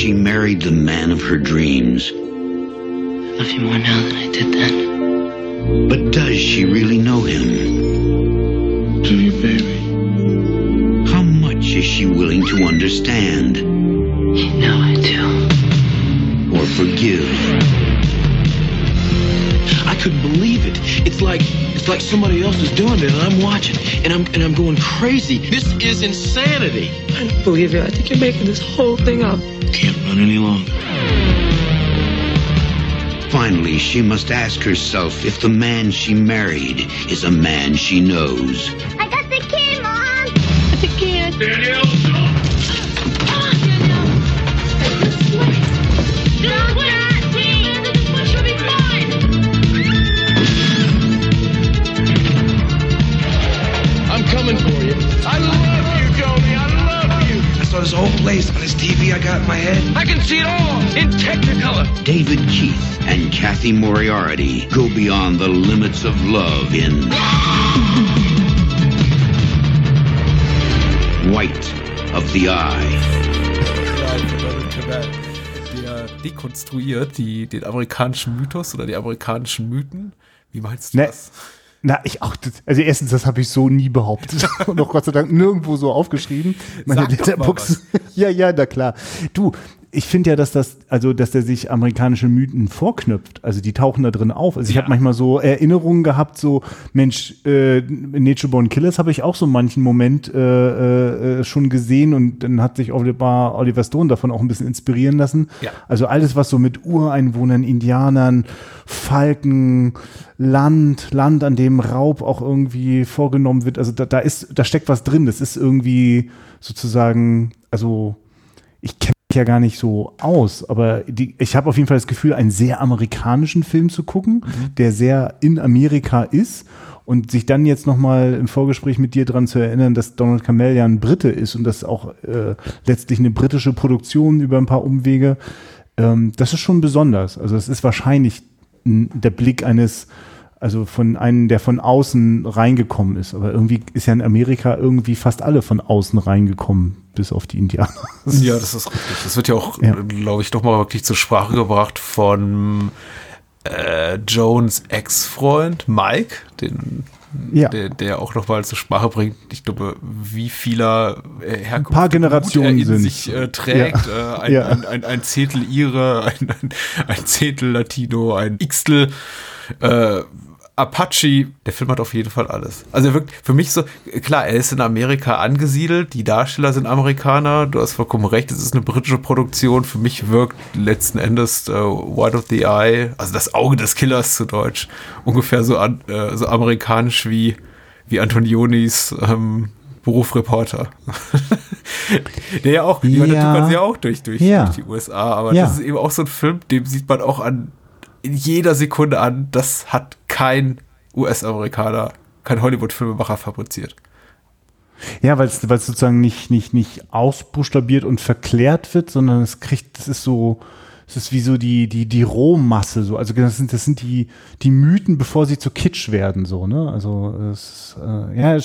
she married the man of her dreams. I love you more now than I did then. But does she really know him? Do you, baby? How much is she willing to understand You know I do. or forgive? I couldn't believe it. It's like it's like somebody else is doing it and I'm watching and I'm and I'm going crazy. This is insanity. I don't believe you. I think you're making this whole thing up. Can't run any longer. Finally, she must ask herself if the man she married is a man she knows. My head. I can see it all in Technicolor. David Keith and Kathy Moriarty go beyond the limits of love in White of the Eye. Der dekonstruiert die, den amerikanischen Mythos oder die amerikanischen Mythen. Wie meinst du Ne. das? Na, ich auch. Also erstens, das habe ich so nie behauptet und auch Gott sei Dank nirgendwo so aufgeschrieben. Meine Letterbox. Ja, ja, na klar. Du, ich finde ja, dass das, also dass der sich amerikanische Mythen vorknüpft. Also die tauchen da drin auf. Also ich Ja. habe manchmal so Erinnerungen gehabt, so Mensch, äh, Nature Born Killers habe ich auch so manchen Moment äh, äh, schon gesehen und dann hat sich Oliver, Oliver Stone davon auch ein bisschen inspirieren lassen. Ja. Also alles, was so mit Ureinwohnern, Indianern, Falken, Land, Land, an dem Raub auch irgendwie vorgenommen wird. Also da, da ist, da steckt was drin. Das ist irgendwie sozusagen, also ich kenne ja gar nicht so aus, aber die, ich habe auf jeden Fall das Gefühl, einen sehr amerikanischen Film zu gucken, der sehr in Amerika ist. Und sich dann jetzt nochmal im Vorgespräch mit dir dran zu erinnern, dass Donald Camell ja ein Brite ist und das auch äh, letztlich eine britische Produktion über ein paar Umwege, ähm, das ist schon besonders. Also es ist wahrscheinlich der Blick eines, also von einem, der von außen reingekommen ist. Aber irgendwie ist ja in Amerika irgendwie fast alle von außen reingekommen, bis auf die Indianer. Ja, das ist richtig. Das wird ja auch, Ja. glaube ich, doch mal wirklich zur Sprache gebracht von äh, Jones Ex-Freund Mike, den, Ja. der, der auch noch mal zur Sprache bringt, ich glaube, wie vieler äh, Herkunft paar Generationen in sind. sich äh, trägt. Ja. Äh, ein, Ja. ein, ein, ein Zehntel Ire, ein, ein, ein Zehntel Latino, ein Xtel äh, Apache, der Film hat auf jeden Fall alles. Also er wirkt für mich so, klar, er ist in Amerika angesiedelt, die Darsteller sind Amerikaner, du hast vollkommen recht, es ist eine britische Produktion. Für mich wirkt letzten Endes äh, White of the Eye, also das Auge des Killers zu Deutsch, ungefähr so, an, äh, so amerikanisch wie, wie Antonionis ähm, Beruf Reporter. der ja auch, die Ja. tut man sie ja auch durch, durch, Ja. durch die USA, aber Ja. das ist eben auch so ein Film, dem sieht man auch an in jeder Sekunde an, das hat kein US-Amerikaner, kein Hollywood-Filmemacher fabriziert. Ja, weil es sozusagen nicht, nicht, nicht ausbuchstabiert und verklärt wird, sondern es kriegt, das ist so, es ist wie so die, die, die Rohmasse, so. Also das sind, das sind die, die Mythen, bevor sie zu Kitsch werden, so, ne? Also, es, äh, ja,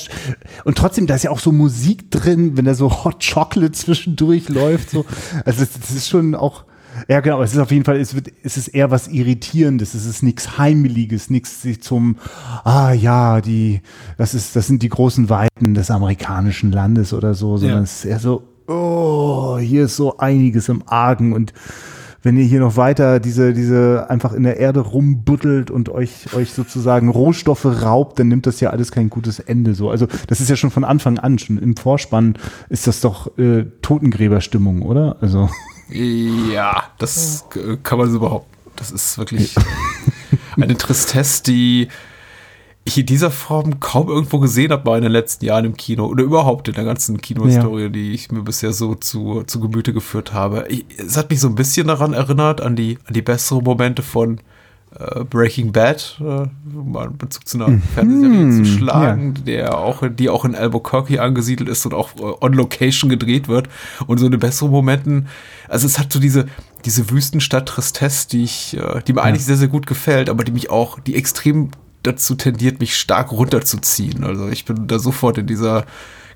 und trotzdem, da ist ja auch so Musik drin, wenn da so Hot Chocolate zwischendurch läuft, so. Also, das, das ist schon auch, ja, genau, es ist auf jeden Fall, es wird, es ist eher was Irritierendes, es ist nichts Heimeliges, nichts sich zum, ah ja, die, das ist, das sind die großen Weiten des amerikanischen Landes oder so, sondern Ja. es ist eher so, oh, hier ist so einiges im Argen und wenn ihr hier noch weiter diese, diese einfach in der Erde rumbuddelt und euch, euch sozusagen Rohstoffe raubt, dann nimmt das ja alles kein gutes Ende so. Also das ist ja schon von Anfang an, schon im Vorspann ist das doch äh, Totengräberstimmung, oder? Also. Ja, das kann man so behaupten. Das ist wirklich eine Tristesse, die ich in dieser Form kaum irgendwo gesehen habe mal in den letzten Jahren im Kino oder überhaupt in der ganzen Kinohistorie, die ich mir bisher so zu, zu Gemüte geführt habe. Ich, es hat mich so ein bisschen daran erinnert, an die, an die besseren Momente von äh, Breaking Bad, äh, um mal einen Bezug zu einer Fernsehserie zu schlagen, der auch, die auch in Albuquerque angesiedelt ist und auch äh, on Location gedreht wird. Und so eine bessere Momenten, also es hat so diese, diese Wüstenstadt Tristesse, die ich, äh, die mir eigentlich sehr, sehr gut gefällt, aber die mich auch, die extrem dazu tendiert, mich stark runterzuziehen. Also ich bin da sofort in dieser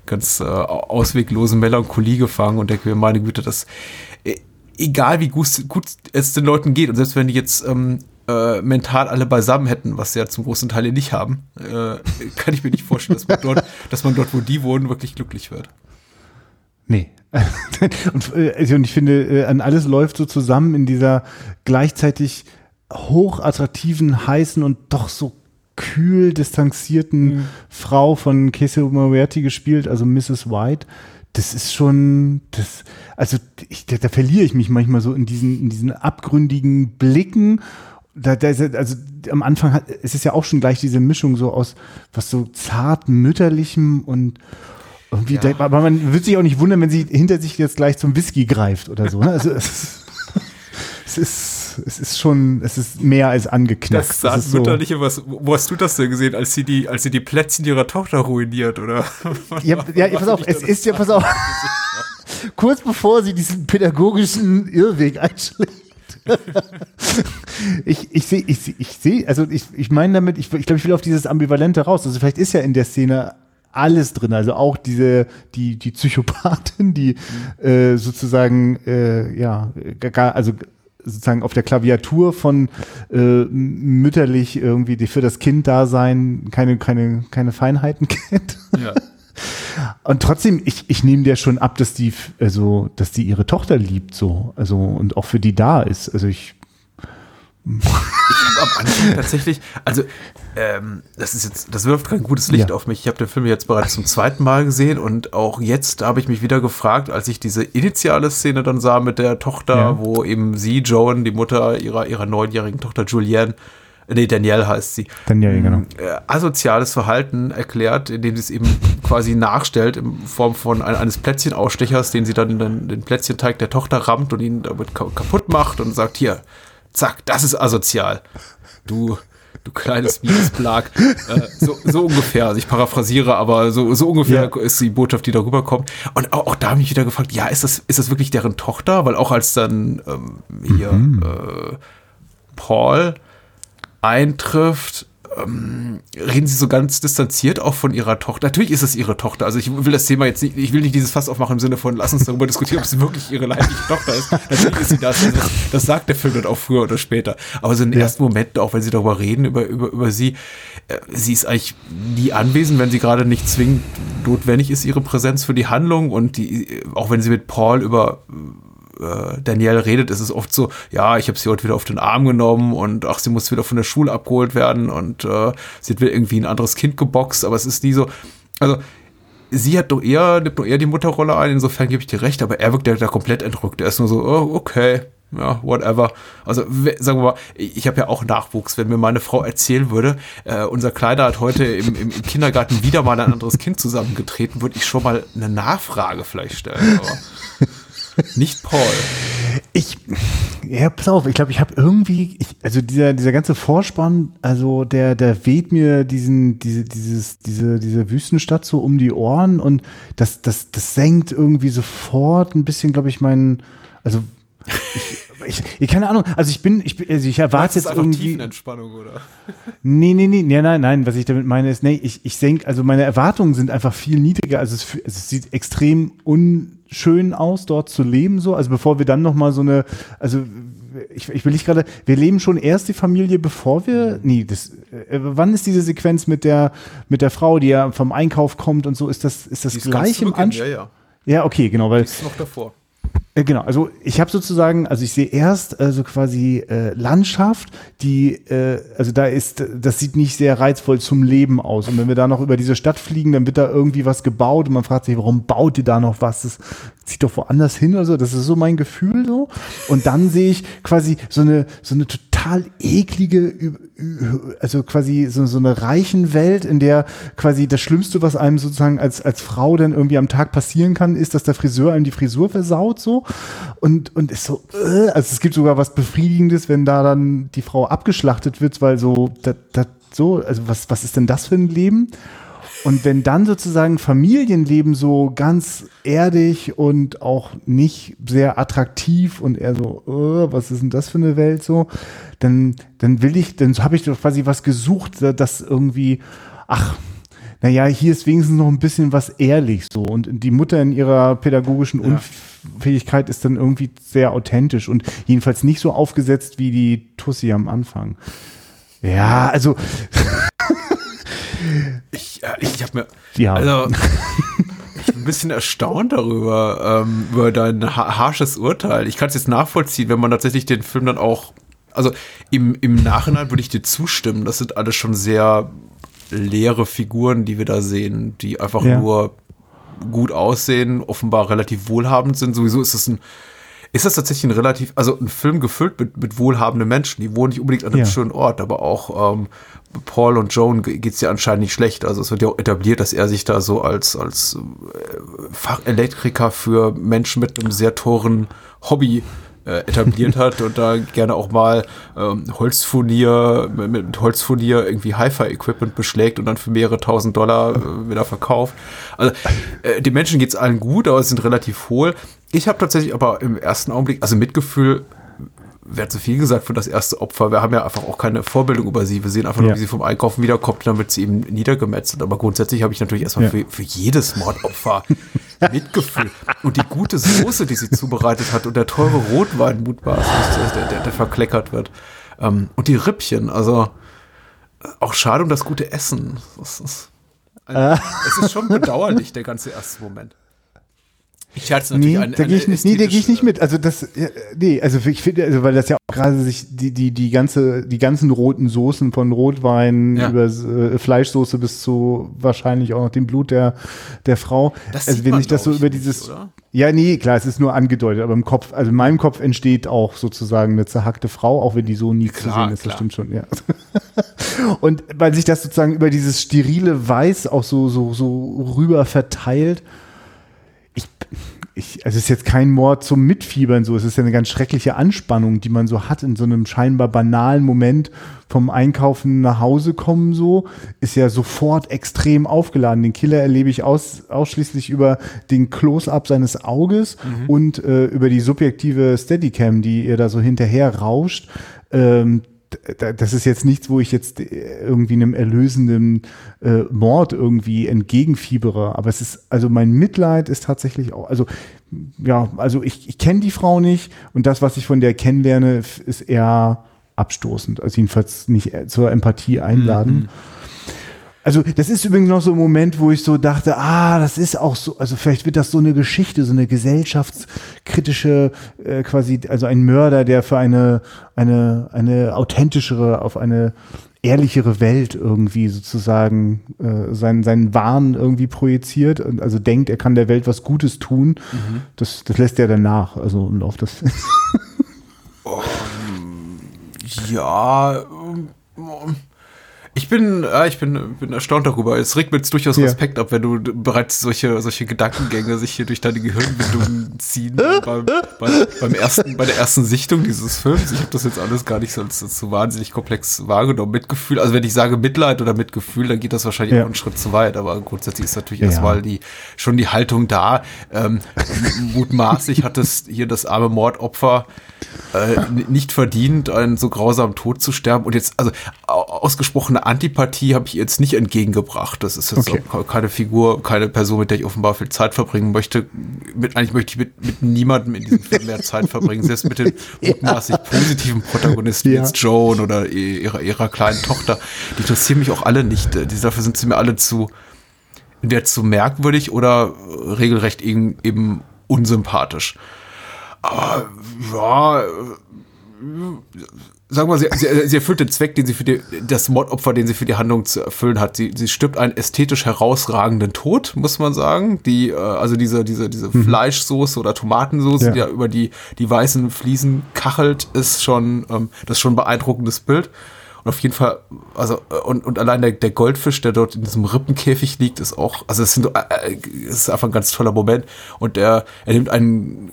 ganz äh, ausweglosen Melancholie gefangen und denke mir, meine Güte, das äh, egal wie gut, gut es den Leuten geht und selbst wenn die jetzt ähm, äh, mental alle beisammen hätten, was sie ja zum großen Teil nicht haben, äh, kann ich mir nicht vorstellen, dass man dort, dass man dort, wo die wohnen, wirklich glücklich wird. Nee. und, äh, also, und ich finde, äh, an alles läuft so zusammen in dieser gleichzeitig hochattraktiven, heißen und doch so kühl distanzierten Mhm. Frau von Casey Moriarty gespielt, also Mrs. White. Das ist schon, das, also ich, da, da verliere ich mich manchmal so in diesen, in diesen abgründigen Blicken. Da, da ist, also am Anfang hat, es ist ja auch schon gleich diese Mischung so aus was so zart mütterlichem und irgendwie, Ja. man- aber man wird sich auch nicht wundern, wenn sie hinter sich jetzt gleich zum Whisky greift oder so. Ne? Also es, es ist, es ist schon, es ist mehr als angeknackt. Das ist so, was, wo hast du das denn gesehen, als sie die, als sie die Plätzchen ihrer Tochter ruiniert, oder? ja, ja, pass auf, es ist ja, pass auf, kurz bevor sie diesen pädagogischen Irrweg einschlägt. Ich ich sehe, ich, seh- ich sehe, also ich, ich meine damit, ich, ich glaube, ich will auf dieses Ambivalente raus. Also vielleicht ist ja in der Szene alles drin, also auch diese, die, die Psychopathin, die äh, sozusagen, äh, ja, gar, also sozusagen auf der Klaviatur von äh, mütterlich irgendwie die für das Kind da sein keine keine keine Feinheiten kennt. Ja. Und trotzdem, ich, ich nehme dir schon ab, dass die, also, dass die ihre Tochter liebt, so, also, und auch für die da ist. Also ich, am Anfang tatsächlich, also ähm, das ist jetzt, das wirft kein gutes Licht Ja. auf mich. Ich habe den Film jetzt bereits zum zweiten Mal gesehen und auch jetzt habe ich mich wieder gefragt, als ich diese initiale Szene dann sah mit der Tochter, Ja. wo eben sie, Joan, die Mutter ihrer ihrer neunjährigen Tochter Julianne, äh, nee, Danielle heißt sie, Danielle, genau. äh, asoziales Verhalten erklärt, indem sie es eben quasi nachstellt in Form von ein, eines Plätzchenausstechers, den sie dann den, den Plätzchenteig der Tochter rammt und ihn damit ka kaputt macht und sagt, hier, zack, das ist asozial. Du, du kleines Miesblag. äh, so, so ungefähr. Also ich paraphrasiere, aber so, so ungefähr Ja. ist die Botschaft, die darüber kommt. Und auch, auch da habe ich mich wieder gefragt, ja, ist das, ist das wirklich deren Tochter? Weil auch als dann ähm, hier äh, Paul eintrifft, ähm, reden sie so ganz distanziert auch von ihrer Tochter. Natürlich ist es ihre Tochter. Also ich will das Thema jetzt nicht, ich will nicht dieses Fass aufmachen im Sinne von, lass uns darüber diskutieren, ob sie wirklich ihre leibliche Tochter ist. Natürlich ist sie das. Also das. Das sagt der Film dann auch früher oder später. Aber so in den Ja. ersten Momenten, auch wenn sie darüber reden, über, über, über sie, äh, sie ist eigentlich nie anwesend, wenn sie gerade nicht zwingend notwendig ist, ihre Präsenz für die Handlung und die, auch wenn sie mit Paul über äh, Danielle redet, ist es oft so, ja, ich habe sie heute wieder auf den Arm genommen und ach, sie muss wieder von der Schule abgeholt werden und äh, sie hat wieder irgendwie ein anderes Kind geboxt, aber es ist nie so, also sie hat doch eher, nimmt doch eher die Mutterrolle ein, insofern gebe ich dir recht, aber er wirkt ja da komplett entrückt. Er ist nur so, oh, okay, ja, whatever. Also, sagen wir mal, ich habe ja auch Nachwuchs. Wenn mir meine Frau erzählen würde, äh, unser Kleiner hat heute im, im, im Kindergarten wieder mal ein anderes Kind zusammengetreten, würde ich schon mal eine Nachfrage vielleicht stellen. Aber nicht Paul. Ich, ja, pass auf, ich glaube, ich habe irgendwie, ich, also dieser, dieser ganze Vorspann, also der, der weht mir diesen, diese, dieses, diese, diese Wüstenstadt so um die Ohren und das, das, das senkt irgendwie sofort ein bisschen, glaube ich, meinen, also ich, ich, keine Ahnung, also ich bin, ich, bin- also ich erwarte jetzt einfach irgendwie. Tiefenentspannung, oder? Nee, nee, nee, nee, nein, nein, was ich damit meine ist, nee, ich, ich senke, also meine Erwartungen sind einfach viel niedriger. Also es, also es sieht extrem unschön aus, dort zu leben, so. Also bevor wir dann nochmal so eine, also ich, ich will nicht gerade, wir leben schon erst die Familie, bevor wir, nee, das, äh, wann ist diese Sequenz mit der, mit der Frau, die ja vom Einkauf kommt und so, ist das, ist das Die gleich im Anschluss? Ja, ja. Ja, okay, genau, weil Die ist noch davor. Äh, Genau, also ich habe sozusagen, also ich sehe erst also quasi äh, Landschaft, die, äh, also da ist, das sieht nicht sehr reizvoll zum Leben aus. Und wenn wir da noch über diese Stadt fliegen, dann wird da irgendwie was gebaut und man fragt sich, warum baut ihr da noch was? Das zieht doch woanders hin oder so. Das ist so mein Gefühl so. Und dann sehe ich quasi so eine, so eine total eklige, ü- ü- also quasi so, so eine reichen Welt, in der quasi das Schlimmste, was einem sozusagen als, als Frau dann irgendwie am Tag passieren kann, ist, dass der Friseur einem die Frisur versaut so und, und ist so, äh, also es gibt sogar was Befriedigendes, wenn da dann die Frau abgeschlachtet wird, weil so, das, das, so, also was, was ist denn das für ein Leben? Und wenn dann sozusagen Familienleben so ganz erdig und auch nicht sehr attraktiv und eher so, äh, was ist denn das für eine Welt so, dann, dann will ich, dann habe ich doch quasi was gesucht, das irgendwie, ach, naja, hier ist wenigstens noch ein bisschen was ehrlich so. Und die Mutter in ihrer pädagogischen Ja. Unfähigkeit ist dann irgendwie sehr authentisch und jedenfalls nicht so aufgesetzt wie die Tussi am Anfang. Ja, also, Ich, äh, ich habe mir. ja. Also, ich bin ein bisschen erstaunt darüber, ähm, über dein ha harsches Urteil. Ich kann es jetzt nachvollziehen, wenn man tatsächlich den Film dann auch. Also im, im Nachhinein würde ich dir zustimmen. Das sind alles schon sehr leere Figuren, die wir da sehen, die einfach Ja. nur gut aussehen, offenbar relativ wohlhabend sind. Sowieso ist es ein. Ist das tatsächlich ein relativ, also ein Film gefüllt mit, mit wohlhabenden Menschen, die wohnen nicht unbedingt an einem Ja. schönen Ort, aber auch ähm, Paul und Joan geht es ja anscheinend nicht schlecht. Also es wird ja auch etabliert, dass er sich da so als, als äh, Fachelektriker für Menschen mit einem sehr teuren Hobby äh, etabliert hat und da gerne auch mal ähm, Holzfurnier, mit, mit Holzfurnier irgendwie Hi-Fi-Equipment beschlägt und dann für mehrere tausend Dollar äh, wieder verkauft. Also äh, den Menschen geht's allen gut, aber sie sind relativ hohl. Ich habe tatsächlich aber im ersten Augenblick, also Mitgefühl wäre zu viel gesagt für das erste Opfer. Wir haben ja einfach auch keine Vorbildung über sie. Wir sehen einfach nur, Ja. wie sie vom Einkaufen wiederkommt, und dann wird sie eben niedergemetzelt. Aber grundsätzlich habe ich natürlich erstmal Ja. für, für jedes Mordopfer Mitgefühl. Und die gute Soße, die sie zubereitet hat und der teure Rotwein mutmaßlich, der, der, der verkleckert wird. Ähm, und die Rippchen, also äh, auch schade um das gute Essen. Das ist, ein, Es ist schon bedauerlich, der ganze erste Moment. Ich scherze natürlich Nee, ein- da gehe ich nicht, nee, da gehe ich nicht mit. Also das, ja, nee, also ich finde, also weil das ja auch gerade sich die, die, die ganze, die ganzen roten Soßen von Rotwein Ja. über äh, Fleischsoße bis zu wahrscheinlich auch noch dem Blut der, der Frau. Das also wenn man, ich das so ich, über nicht, dieses, oder? ja, nee, klar, es ist nur angedeutet, aber im Kopf, also in meinem Kopf entsteht auch sozusagen eine zerhackte Frau, auch wenn die so nie zu Klar, sehen ist, klar. das stimmt schon, ja. Und weil sich das sozusagen über dieses sterile Weiß auch so, so, so rüber verteilt, ich, also es ist jetzt kein Mord zum Mitfiebern so, es ist ja eine ganz schreckliche Anspannung, die man so hat in so einem scheinbar banalen Moment vom Einkaufen nach Hause kommen so, ist ja sofort extrem aufgeladen. Den Killer erlebe ich aus, ausschließlich über den Close-up seines Auges und äh, über die subjektive Steadicam, die ihr da so hinterher rauscht. Ähm, das ist jetzt nichts, wo ich jetzt äh, irgendwie einem erlösenden äh, Mord irgendwie entgegenfiebere. Aber es ist, also mein Mitleid ist tatsächlich auch, also ja, also ich, ich kenne die Frau nicht und das, was ich von der kennenlerne, ist eher abstoßend. Also jedenfalls nicht äh, zur Empathie einladen. Also das ist übrigens noch so ein Moment, wo ich so dachte, ah, das ist auch so, also vielleicht wird das so eine Geschichte, so eine gesellschaftskritische, äh, quasi, also ein Mörder, der für eine, eine, eine authentischere, auf eine ehrlichere Welt irgendwie sozusagen äh, seinen, seinen Wahn irgendwie projiziert und also denkt, er kann der Welt was Gutes tun. Das, das lässt er dann nach, also im Lauf des Ja, ähm, ich bin, ja, ich bin, bin erstaunt darüber. Es regt mir jetzt durchaus Ja. Respekt ab, wenn du bereits solche, solche Gedankengänge sich hier durch deine Gehirnwindungen ziehen beim, beim, beim ersten, bei der ersten Sichtung dieses Films. Ich habe das jetzt alles gar nicht so, so, wahnsinnig komplex wahrgenommen. Mitgefühl, also wenn ich sage Mitleid oder Mitgefühl, dann geht das wahrscheinlich Ja. auch einen Schritt zu weit. Aber grundsätzlich ist natürlich Ja. erstmal die, schon die Haltung da. Ähm, mutmaßlich hat es hier das arme Mordopfer äh, nicht verdient, einen so grausamen Tod zu sterben. Und jetzt, also au- ausgesprochene Antipathie habe ich jetzt nicht entgegengebracht. Das ist jetzt Okay. keine Figur, keine Person, mit der ich offenbar viel Zeit verbringen möchte. Mit, eigentlich möchte ich mit, mit niemandem in diesem Film mehr Zeit verbringen, selbst mit den mutmaßlich positiven Protagonisten, Ja. jetzt Joan oder ihrer, ihrer kleinen Tochter. Die interessieren mich auch alle nicht. Die, dafür sind sie mir alle zu, entweder zu merkwürdig oder regelrecht eben, eben unsympathisch. Aber ja, äh, sagen wir, sie, sie, sie erfüllt den Zweck, den sie für die, das Mordopfer, den sie für die Handlung zu erfüllen hat. Sie, sie stirbt einen ästhetisch herausragenden Tod, muss man sagen. Die, äh, also diese, diese, diese Fleischsoße oder Tomatensoße, Ja. die da über die, die weißen Fliesen kachelt, ist schon, ähm, das ist schon ein beeindruckendes Bild. Und auf jeden Fall, also, äh, und, und allein der, der Goldfisch, der dort in diesem Rippenkäfig liegt, ist auch, also es sind, äh, äh, es ist einfach ein ganz toller Moment. Und er, er nimmt einen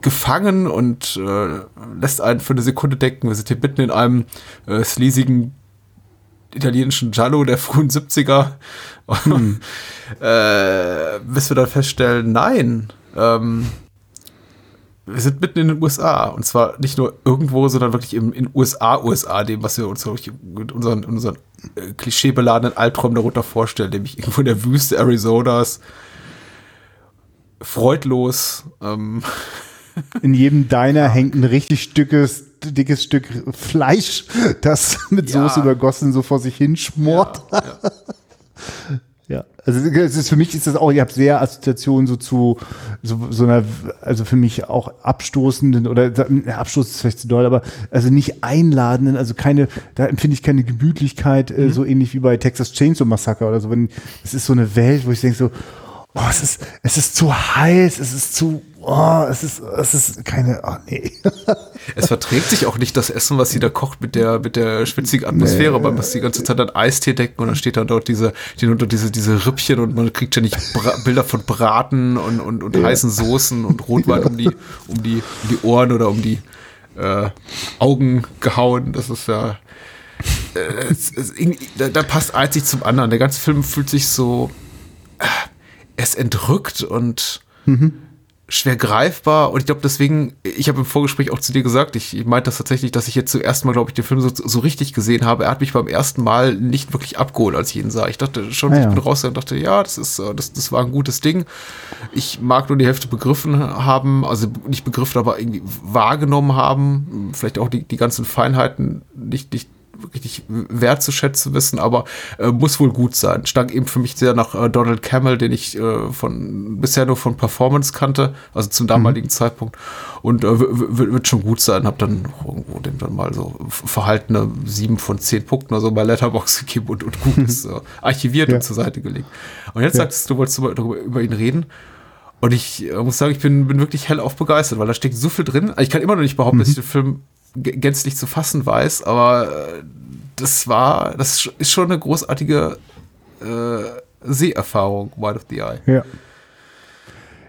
gefangen und äh, lässt einen für eine Sekunde denken. Wir sind hier mitten in einem äh, sleasigen italienischen Giallo der frühen 70er. äh, bis wir dann feststellen, nein, ähm, wir sind mitten in den USA und zwar nicht nur irgendwo, sondern wirklich im, in USA, USA, dem, was wir uns mit unseren, unseren äh, klischeebeladenen Albtraum darunter vorstelle, nämlich irgendwo in der Wüste Arizonas, freudlos. Ähm, In jedem Diner hängt ein richtig dickes, dickes Stück Fleisch, das mit Ja. Soße übergossen so vor sich hinschmort. ja, ja. Ja, also ist für mich ist das auch, ich habe sehr Assoziationen so zu so, so einer, also für mich auch abstoßenden oder ja, Abstoß ist vielleicht zu doll, aber also nicht einladenden, also keine, da empfinde ich keine Gemütlichkeit, äh, so ähnlich wie bei Texas Chainsaw Massacre oder so. Wenn es ist so eine Welt, wo ich denke so, oh, es ist, es ist zu heiß, es ist zu, oh, es ist, es ist keine, oh nee. Es verträgt sich auch nicht das Essen, was sie da kocht mit der, mit der schwitzigen Atmosphäre, weil man die ganze Zeit an Eistee decken und dann steht dann dort diese, stehen unter diese, diese Rippchen und man kriegt ja nicht Bra Bilder von Braten und, und, und heißen Soßen und Rotwein um die, um die, um die Ohren oder um die äh, Augen gehauen. Das ist ja. Äh, es, es, da, da passt eins nicht zum anderen. Der ganze Film fühlt sich so. Äh, ist entrückt und schwer greifbar und ich glaube deswegen, ich habe im Vorgespräch auch zu dir gesagt, ich, ich meinte das tatsächlich, dass ich jetzt zum ersten Mal, glaube ich, den Film so, so richtig gesehen habe. Er hat mich beim ersten Mal nicht wirklich abgeholt, als ich ihn sah. Ich dachte schon, Ah, ich ja. bin rausgegangen und dachte, ja, das ist, äh, das, das war ein gutes Ding. Ich mag nur die Hälfte begriffen haben, also nicht begriffen, aber irgendwie wahrgenommen haben, vielleicht auch die, die ganzen Feinheiten nicht, nicht richtig wertzuschätzen wissen, aber äh, muss wohl gut sein. Stank eben für mich sehr nach äh, Donald Campbell, den ich äh, von bisher nur von Performance kannte, also zum damaligen Zeitpunkt. Und äh, wird schon gut sein. Hab dann irgendwo dem dann mal so verhaltene sieben von zehn Punkten oder so bei Letterbox gegeben und, und gut ist äh, archiviert Ja. und zur Seite gelegt. Und jetzt Ja. sagst du, du wolltest darüber über ihn reden. Und ich äh, muss sagen, ich bin, bin wirklich hellauf begeistert, weil da steckt so viel drin. Also Ich kann immer noch nicht behaupten, dass ich den Film gänzlich zu fassen weiß, aber äh, das war, das ist schon eine großartige äh, Seherfahrung, Wild of the Eye. Ja.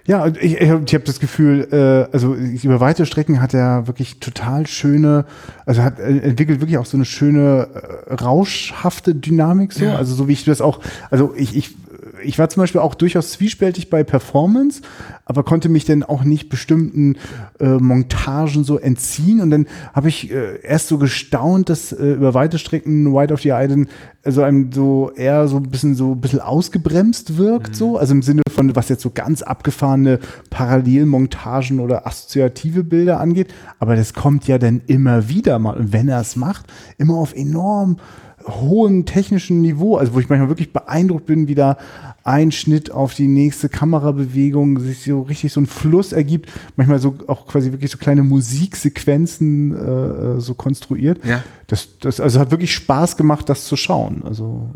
Ja, ich, ich habe hab das Gefühl, äh, also über weite Strecken hat er wirklich total schöne, also hat äh, entwickelt wirklich auch so eine schöne äh, rauschhafte Dynamik so, Ja. also so wie ich das auch, also ich ich ich war zum Beispiel auch durchaus zwiespältig bei Performance, aber konnte mich dann auch nicht bestimmten äh, Montagen so entziehen. Und dann habe ich äh, erst so gestaunt, dass äh, über weite Strecken White of the Eye so einem so eher so ein bisschen so ein bisschen ausgebremst wirkt, so. Also im Sinne von, was jetzt so ganz abgefahrene Parallelmontagen oder assoziative Bilder angeht. Aber das kommt ja dann immer wieder mal. Und wenn er es macht, immer auf enorm hohem technischen Niveau, also wo ich manchmal wirklich beeindruckt bin, wie da ein Schnitt auf die nächste Kamerabewegung sich so richtig so ein Fluss ergibt, manchmal so auch quasi wirklich so kleine Musiksequenzen äh, äh, so konstruiert. Ja. Das, das also hat wirklich Spaß gemacht, das zu schauen. Also,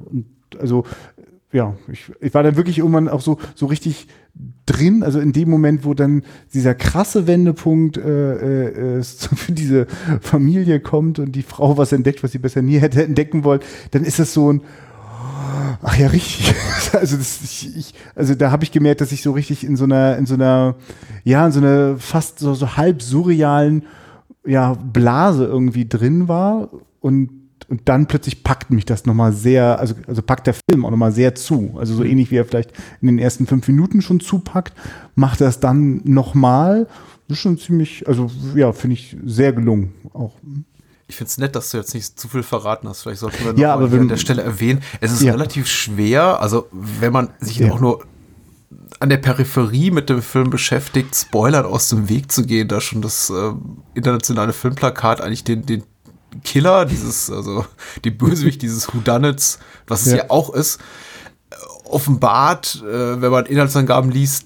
also ja, ich, ich war dann wirklich irgendwann auch so, so richtig drin, also in dem Moment, wo dann dieser krasse Wendepunkt äh, äh, für diese Familie kommt und die Frau was entdeckt, was sie besser nie hätte entdecken wollen, dann ist das so ein Ach ja, richtig. Also, das, ich, ich, also da habe ich gemerkt, dass ich so richtig in so einer, in so einer, ja, in so einer fast so, so halb surrealen ja, Blase irgendwie drin war und, und dann plötzlich packt mich das nochmal sehr, also, also packt der Film auch nochmal sehr zu. Also so ähnlich wie er vielleicht in den ersten fünf Minuten schon zupackt, macht er es dann nochmal. Das ist schon ziemlich, also ja, finde ich sehr gelungen auch. Ich finde es nett, dass du jetzt nicht zu viel verraten hast. Vielleicht sollten wir noch Ja, aber wenn- an der Stelle erwähnen. Es ist Ja. relativ schwer, also wenn man sich Ja. auch nur an der Peripherie mit dem Film beschäftigt, Spoilern aus dem Weg zu gehen, da schon das äh, internationale Filmplakat eigentlich den, den Killer, dieses, also die Bösewicht dieses Whodunits, was es ja, Ja. auch ist, offenbart, äh, wenn man Inhaltsangaben liest,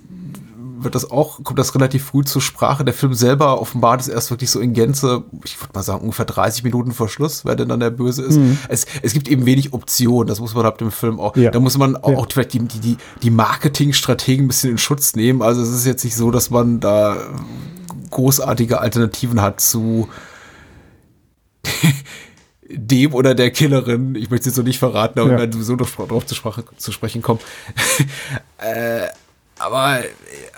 wird das auch, kommt das relativ früh zur Sprache. Der Film selber offenbart es erst wirklich so in Gänze, ich würde mal sagen, ungefähr 30 Minuten vor Schluss, wer denn dann der Böse ist. Es, es gibt eben wenig Optionen, das muss man ab dem Film auch. Ja. Da muss man auch, Ja. auch vielleicht die, die, die, die Marketingstrategen ein bisschen in Schutz nehmen. Also es ist jetzt nicht so, dass man da großartige Alternativen hat zu dem oder der Killerin, ich möchte es jetzt noch nicht verraten, aber Ja. wir werden sowieso noch darauf zu, Sprache, zu sprechen kommen. äh, aber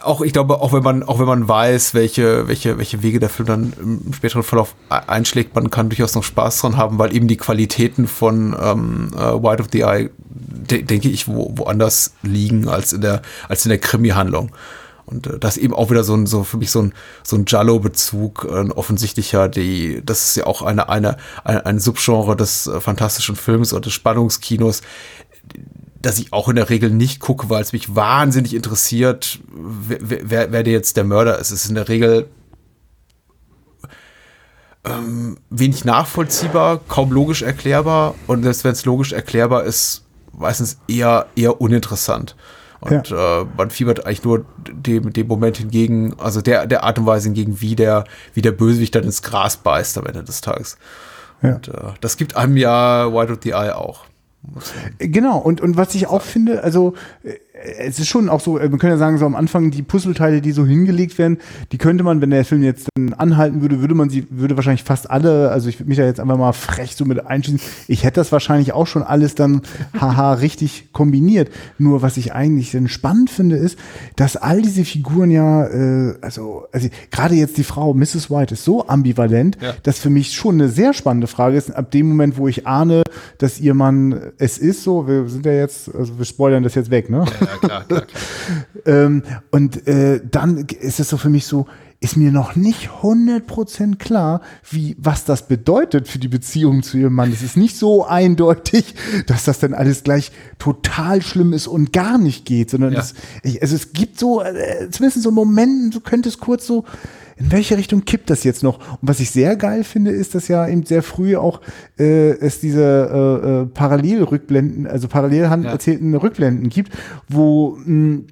auch, ich glaube, auch wenn man, auch wenn man weiß, welche, welche, welche Wege der Film dann im späteren Verlauf einschlägt, man kann durchaus noch Spaß dran haben, weil eben die Qualitäten von ähm, äh, White of the Eye, de denke ich, wo, woanders liegen als in der, als in der Krimi-Handlung. Und äh, das ist eben auch wieder so ein, so für mich so ein, so ein Giallo-Bezug, äh, offensichtlicher, die, das ist ja auch eine, eine, ein, ein Subgenre des äh, fantastischen Films oder des Spannungskinos, dass ich auch in der Regel nicht gucke, weil es mich wahnsinnig interessiert, wer, wer, wer jetzt der Mörder ist. Es ist in der Regel ähm, wenig nachvollziehbar, kaum logisch erklärbar und selbst wenn es logisch erklärbar ist, meistens eher, eher uninteressant. Und ja. äh, man fiebert eigentlich nur dem, dem Moment hingegen, also der, der Art und Weise hingegen, wie der, wie der Bösewicht dann ins Gras beißt am Ende des Tages. Ja. Und äh, das gibt einem ja White of the Eye auch. Genau, und, und was ich auch finde, also äh, es ist schon auch so, äh, man könnte ja sagen, so am Anfang die Puzzleteile, die so hingelegt werden, die könnte man, wenn der Film jetzt dann anhalten würde, würde man sie, würde wahrscheinlich fast alle, also ich würde mich da jetzt einfach mal frech so mit einschließen, ich hätte das wahrscheinlich auch schon alles dann, haha, richtig kombiniert. Nur was ich eigentlich dann spannend finde, ist, dass all diese Figuren ja, äh, also, also gerade jetzt die Frau, Mrs. White, ist so ambivalent, ja. dass für mich schon eine sehr spannende Frage ist, ab dem Moment, wo ich ahne, dass ihr Mann es ist, so, wir sind ja jetzt, also wir spoilern das jetzt weg, ne? Ja klar, klar, klar. ähm, und äh, dann ist es so für mich so, ist mir noch nicht 100% klar, wie, was das bedeutet für die Beziehung zu ihrem Mann. Es ist nicht so eindeutig, dass das dann alles gleich total schlimm ist und gar nicht geht, sondern ja. es, also es gibt so, äh, zumindest so Momente, du könntest kurz so, in welche Richtung kippt das jetzt noch? Und was ich sehr geil finde, ist, dass ja eben sehr früh auch äh, es diese äh, äh, Parallelrückblenden, also parallel ja. erzählten Rückblenden gibt, wo mh,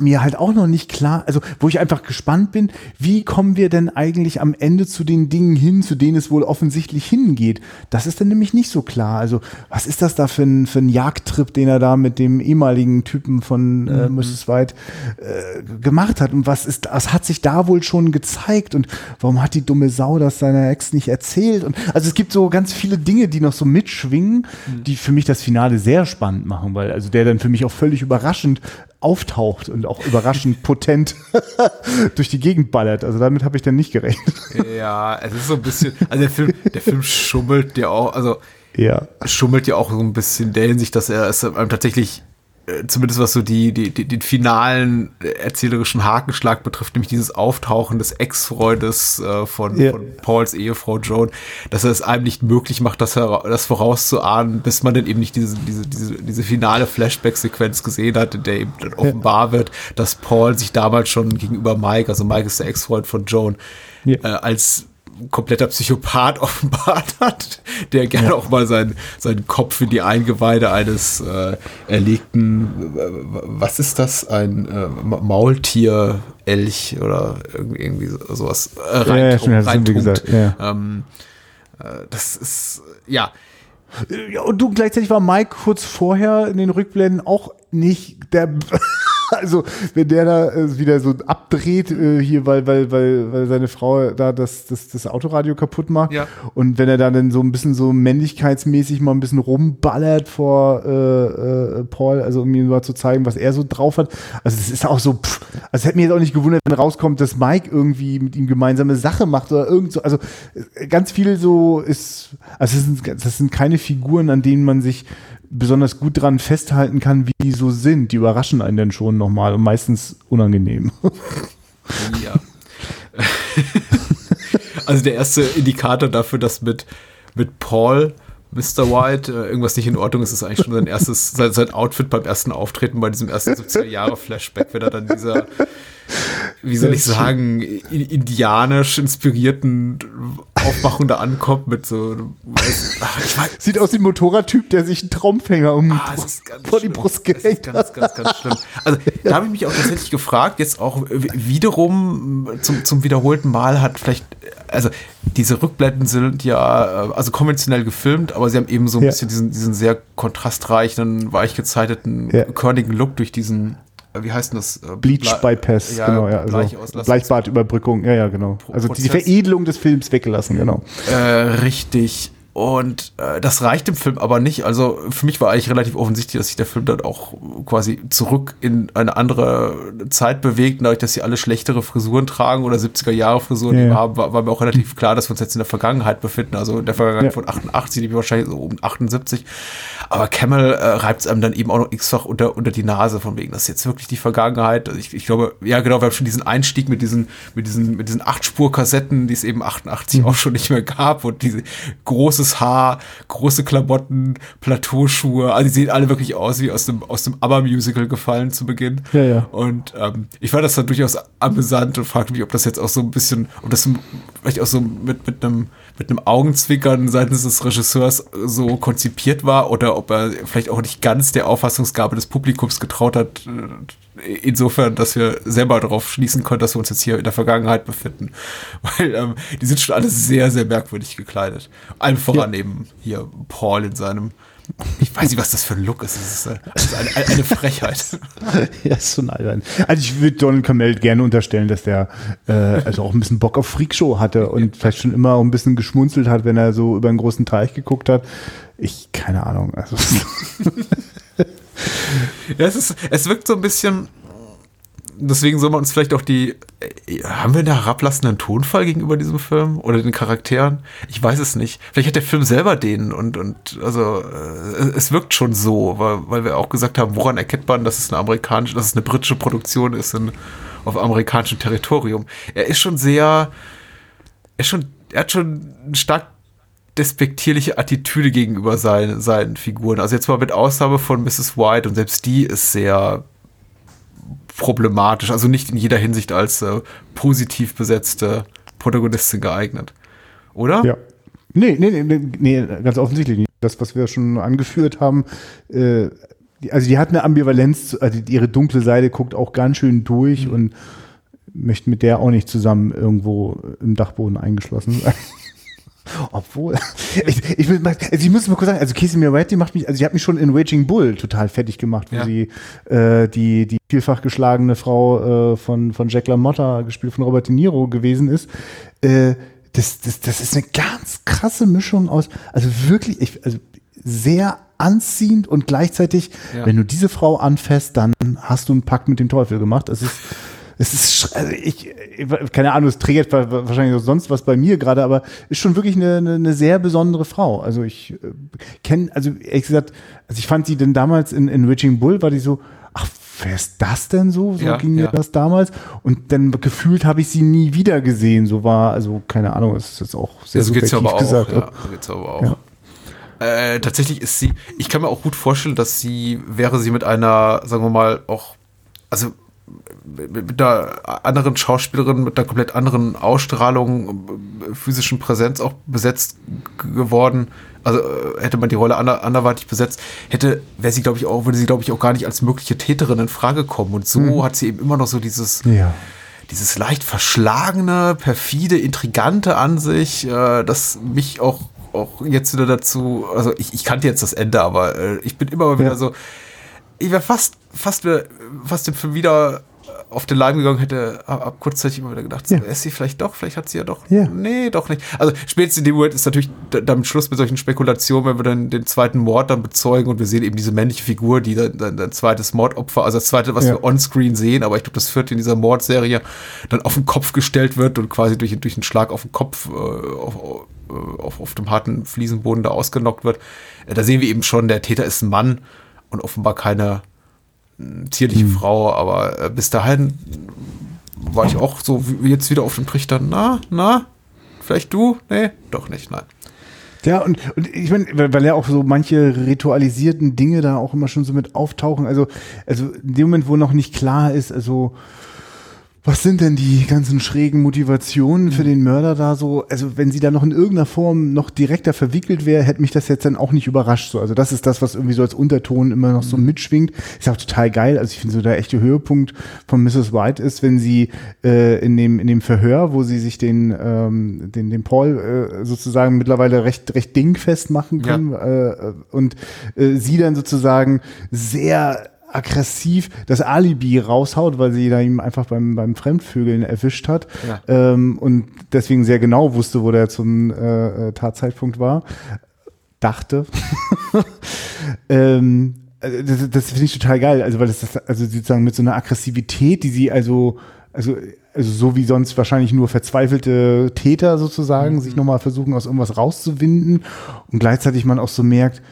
mir halt auch noch nicht klar, also wo ich einfach gespannt bin, wie kommen wir denn eigentlich am Ende zu den Dingen hin, zu denen es wohl offensichtlich hingeht. Das ist dann nämlich nicht so klar. Also was ist das da für ein, für ein Jagdtrip, den er da mit dem ehemaligen Typen von äh, mhm. Mrs. White äh, gemacht hat und was ist, was hat sich da wohl schon gezeigt und warum hat die dumme Sau das seiner Ex nicht erzählt? Und also es gibt so ganz viele Dinge, die noch so mitschwingen, mhm. die für mich das Finale sehr spannend machen, weil also der dann für mich auch völlig überraschend auftaucht und auch überraschend potent durch die Gegend ballert. Also damit habe ich dann nicht gerechnet. Ja, es ist so ein bisschen, also der Film, der Film schummelt ja auch, also ja. schummelt ja auch so ein bisschen der Hinsicht, dass er es einem tatsächlich zumindest was so die, die, die, den finalen erzählerischen Hakenschlag betrifft, nämlich dieses Auftauchen des Ex-Freundes äh, von, ja. von Pauls Ehefrau Joan, dass er es einem nicht möglich macht, das, das vorauszuahnen, bis man dann eben nicht diese, diese, diese, diese finale Flashback-Sequenz gesehen hat, in der eben dann offenbar ja. wird, dass Paul sich damals schon gegenüber Mike, also Mike ist der Ex-Freund von Joan, ja. äh, als kompletter Psychopath offenbart hat, der gerne ja. auch mal seinen, seinen Kopf in die Eingeweide eines äh, erlegten, was ist das, ein äh, Maultier, Elch oder irgendwie sowas äh, rein, ja, ja, rein gesagt, ja. Ähm, äh, das ist, ja. Ja, und du gleichzeitig war Mike kurz vorher in den Rückblenden auch nicht der Also, wenn der da äh, wieder so abdreht, äh, hier, weil, weil, weil, weil seine Frau da das, das, das Autoradio kaputt macht. Ja. Und wenn er dann so ein bisschen so männlichkeitsmäßig mal ein bisschen rumballert vor äh, äh, Paul, also um ihm mal zu zeigen, was er so drauf hat. Also, das ist auch so, pff, also hätte mir jetzt auch nicht gewundert, wenn rauskommt, dass Mike irgendwie mit ihm gemeinsame Sache macht oder irgend so. Also, äh, ganz viel so ist, also, das sind, das sind keine Figuren, an denen man sich besonders gut dran festhalten kann, wie die so sind. Die überraschen einen dann schon nochmal und meistens unangenehm. Ja. also der erste Indikator dafür, dass mit, mit Paul Mr. White äh, irgendwas nicht in Ordnung ist, ist eigentlich schon sein erstes, sein, sein Outfit beim ersten Auftreten bei diesem ersten 70er Jahre Flashback, wenn er dann dieser wie soll ich sagen, indianisch inspirierten Aufmachung da ankommt mit so. Weiß, Sieht aus wie ein Motorradtyp, der sich einen Traumfänger um ah, vor die Brust gehängt hat. Ganz, ganz, ganz schlimm. Also da habe ich mich auch tatsächlich gefragt, jetzt auch wiederum zum, zum wiederholten Mal hat vielleicht, also diese Rückblenden sind ja äh, also konventionell gefilmt, aber sie haben eben so ein ja. bisschen diesen, diesen sehr kontrastreichen, weich gezeichneten, ja. körnigen Look durch diesen wie heißt denn das? Äh, Bleach Bypass, ja, genau, ja. Also Bleichbadüberbrückung, ja, ja, genau. Also die Veredelung des Films weggelassen, genau. Äh, richtig. Und äh, das reicht im Film aber nicht. Also für mich war eigentlich relativ offensichtlich, dass sich der Film dann auch quasi zurück in eine andere Zeit bewegt. Und dadurch, dass sie alle schlechtere Frisuren tragen oder 70er Jahre Frisuren ja. haben, war, war, mir auch relativ klar, dass wir uns jetzt in der Vergangenheit befinden. Also in der Vergangenheit ja. von 88, die wahrscheinlich so um 78. Aber Camel äh, reibt es einem dann eben auch noch x-fach unter, unter die Nase, von wegen, das ist jetzt wirklich die Vergangenheit. Also ich, ich glaube, ja genau, wir haben schon diesen Einstieg mit diesen, mit diesen, mit diesen Acht-Spur-Kassetten, die es eben 88 auch schon nicht mehr gab und diese großes Haar, große Klamotten, Plateauschuhe, also die sehen alle wirklich aus wie aus dem, aus dem ABBA-Musical gefallen zu Beginn. Ja, ja. Und ähm, ich fand das dann durchaus amüsant und fragte mich, ob das jetzt auch so ein bisschen, ob das vielleicht auch so mit, mit einem mit einem Augenzwinkern seitens des Regisseurs so konzipiert war oder ob er vielleicht auch nicht ganz der Auffassungsgabe des Publikums getraut hat. äh, Insofern, dass wir selber darauf schließen können, dass wir uns jetzt hier in der Vergangenheit befinden. Weil ähm, die sind schon alle sehr, sehr merkwürdig gekleidet. Allem voran eben hier Paul in seinem ich weiß nicht, was das für ein Look ist. Das ist, äh, eine, eine Frechheit. ja, ist so ein albern. Also ich würde Donald Kamel gerne unterstellen, dass der äh, also auch ein bisschen Bock auf Freakshow hatte und vielleicht schon immer ein bisschen geschmunzelt hat, wenn er so über einen großen Teich geguckt hat. Ich, keine Ahnung. Also, Ja, es, ist, es wirkt so ein bisschen. Deswegen soll man uns vielleicht auch die. äh, Haben wir einen herablassenden Tonfall gegenüber diesem Film oder den Charakteren? Ich weiß es nicht. Vielleicht hat der Film selber den und, und also äh, es wirkt schon so, weil, weil wir auch gesagt haben, woran erkennt man, dass es eine amerikanische, dass es eine britische Produktion ist in, auf amerikanischem Territorium. Er ist schon sehr. Er, ist schon, er hat schon eine stark despektierliche Attitüde gegenüber seinen, seinen Figuren. Also jetzt mal mit Ausnahme von Mrs. White und selbst die ist sehr problematisch, also nicht in jeder Hinsicht als äh, positiv besetzte Protagonistin geeignet. Oder? ja. Nee, nee, nee, nee, ganz offensichtlich nicht. Das, was wir schon angeführt haben, äh, also die hat eine Ambivalenz, also ihre dunkle Seite guckt auch ganz schön durch und möchte mit der auch nicht zusammen irgendwo im Dachboden eingeschlossen sein. Obwohl, ich, ich, will mal, also ich muss mal kurz sagen, also Casey Miretti macht mich, also sie hat mich schon in Raging Bull total fertig gemacht, wo Ja. sie äh, die, die vielfach geschlagene Frau äh, von, von Jack LaMotta, gespielt von Robert De Niro gewesen ist. Äh, das, das, das ist eine ganz krasse Mischung aus, also wirklich, ich, also sehr anziehend und gleichzeitig, Ja. wenn du diese Frau anfasst, dann hast du einen Pakt mit dem Teufel gemacht. Es ist, es ist, also ich, keine Ahnung, es triggert wa- wa- wahrscheinlich auch sonst was bei mir gerade, aber ist schon wirklich eine, eine, eine sehr besondere Frau. Also ich äh, kenne, also ehrlich gesagt, also ich fand sie denn damals in, in Raging Bull, war die so, ach, wer ist das denn so? So Ja, ging mir ja. das damals. Und dann gefühlt habe ich sie nie wieder gesehen. So war, also keine Ahnung, es ist jetzt auch sehr so geht's aber auch. gesagt. Ja, so geht's aber auch. Ja. Äh, tatsächlich ist sie, ich kann mir auch gut vorstellen, dass sie, wäre sie mit einer, sagen wir mal, auch, also mit einer anderen Schauspielerin, mit einer komplett anderen Ausstrahlung, physischen Präsenz auch besetzt geworden. Also äh, hätte man die Rolle ander, anderweitig besetzt, hätte, wäre sie, glaube ich, auch, würde sie, glaube ich, auch gar nicht als mögliche Täterin in Frage kommen. Und so hat sie eben immer noch so dieses, Ja. dieses leicht verschlagene, perfide, intrigante an sich, äh, das mich auch, auch jetzt wieder dazu, also ich, ich kannte jetzt das Ende, aber äh, ich bin immer mal wieder Ja. so, ich wäre fast, fast, wieder- fast wieder auf den Leim gegangen, hätte ab, kurzzeitig immer wieder gedacht, so, Ja. ist sie vielleicht doch, vielleicht hat sie ja doch, Ja. nee, doch nicht. Also spätestens in dem Moment ist natürlich damit Schluss mit solchen Spekulationen, wenn wir dann den zweiten Mord dann bezeugen und wir sehen eben diese männliche Figur, die dann, dann ein zweites Mordopfer, also das zweite, was Ja. wir onscreen sehen, aber ich glaube, das vierte in dieser Mordserie dann auf den Kopf gestellt wird und quasi durch, durch einen Schlag auf den Kopf äh, auf, äh, auf, auf dem harten Fliesenboden da ausgenockt wird. Äh, da sehen wir eben schon, der Täter ist ein Mann und offenbar keine mh, zierliche Frau, aber äh, bis dahin war ich auch so wie jetzt wieder auf dem Trichter, na, na, vielleicht du? Nee, doch nicht, nein. Ja, und, und ich meine, weil weil ja auch so manche ritualisierten Dinge da auch immer schon so mit auftauchen. Also, also in dem Moment, wo noch nicht klar ist, also was sind denn die ganzen schrägen Motivationen für den Mörder da so? Also, wenn sie da noch in irgendeiner Form noch direkter verwickelt wäre, hätte mich das jetzt dann auch nicht überrascht. So, also, das ist das, was irgendwie so als Unterton immer noch so mitschwingt. Ist auch total geil. Also, ich finde so der echte Höhepunkt von Mrs. White ist, wenn sie äh, in dem in dem Verhör, wo sie sich den ähm, den den Paul äh, sozusagen mittlerweile recht recht dingfest machen Ja. können äh, und äh, sie dann sozusagen sehr aggressiv das Alibi raushaut, weil sie da ihm einfach beim, beim Fremdvögeln erwischt hat Ja. ähm, und deswegen sehr genau wusste, wo der zum äh, äh, Tatzeitpunkt war. Dachte. ähm, das, das finde ich total geil, also weil das, das also sozusagen mit so einer Aggressivität, die sie also also also so wie sonst wahrscheinlich nur verzweifelte Täter sozusagen sich nochmal versuchen aus irgendwas rauszuwinden und gleichzeitig man auch so merkt,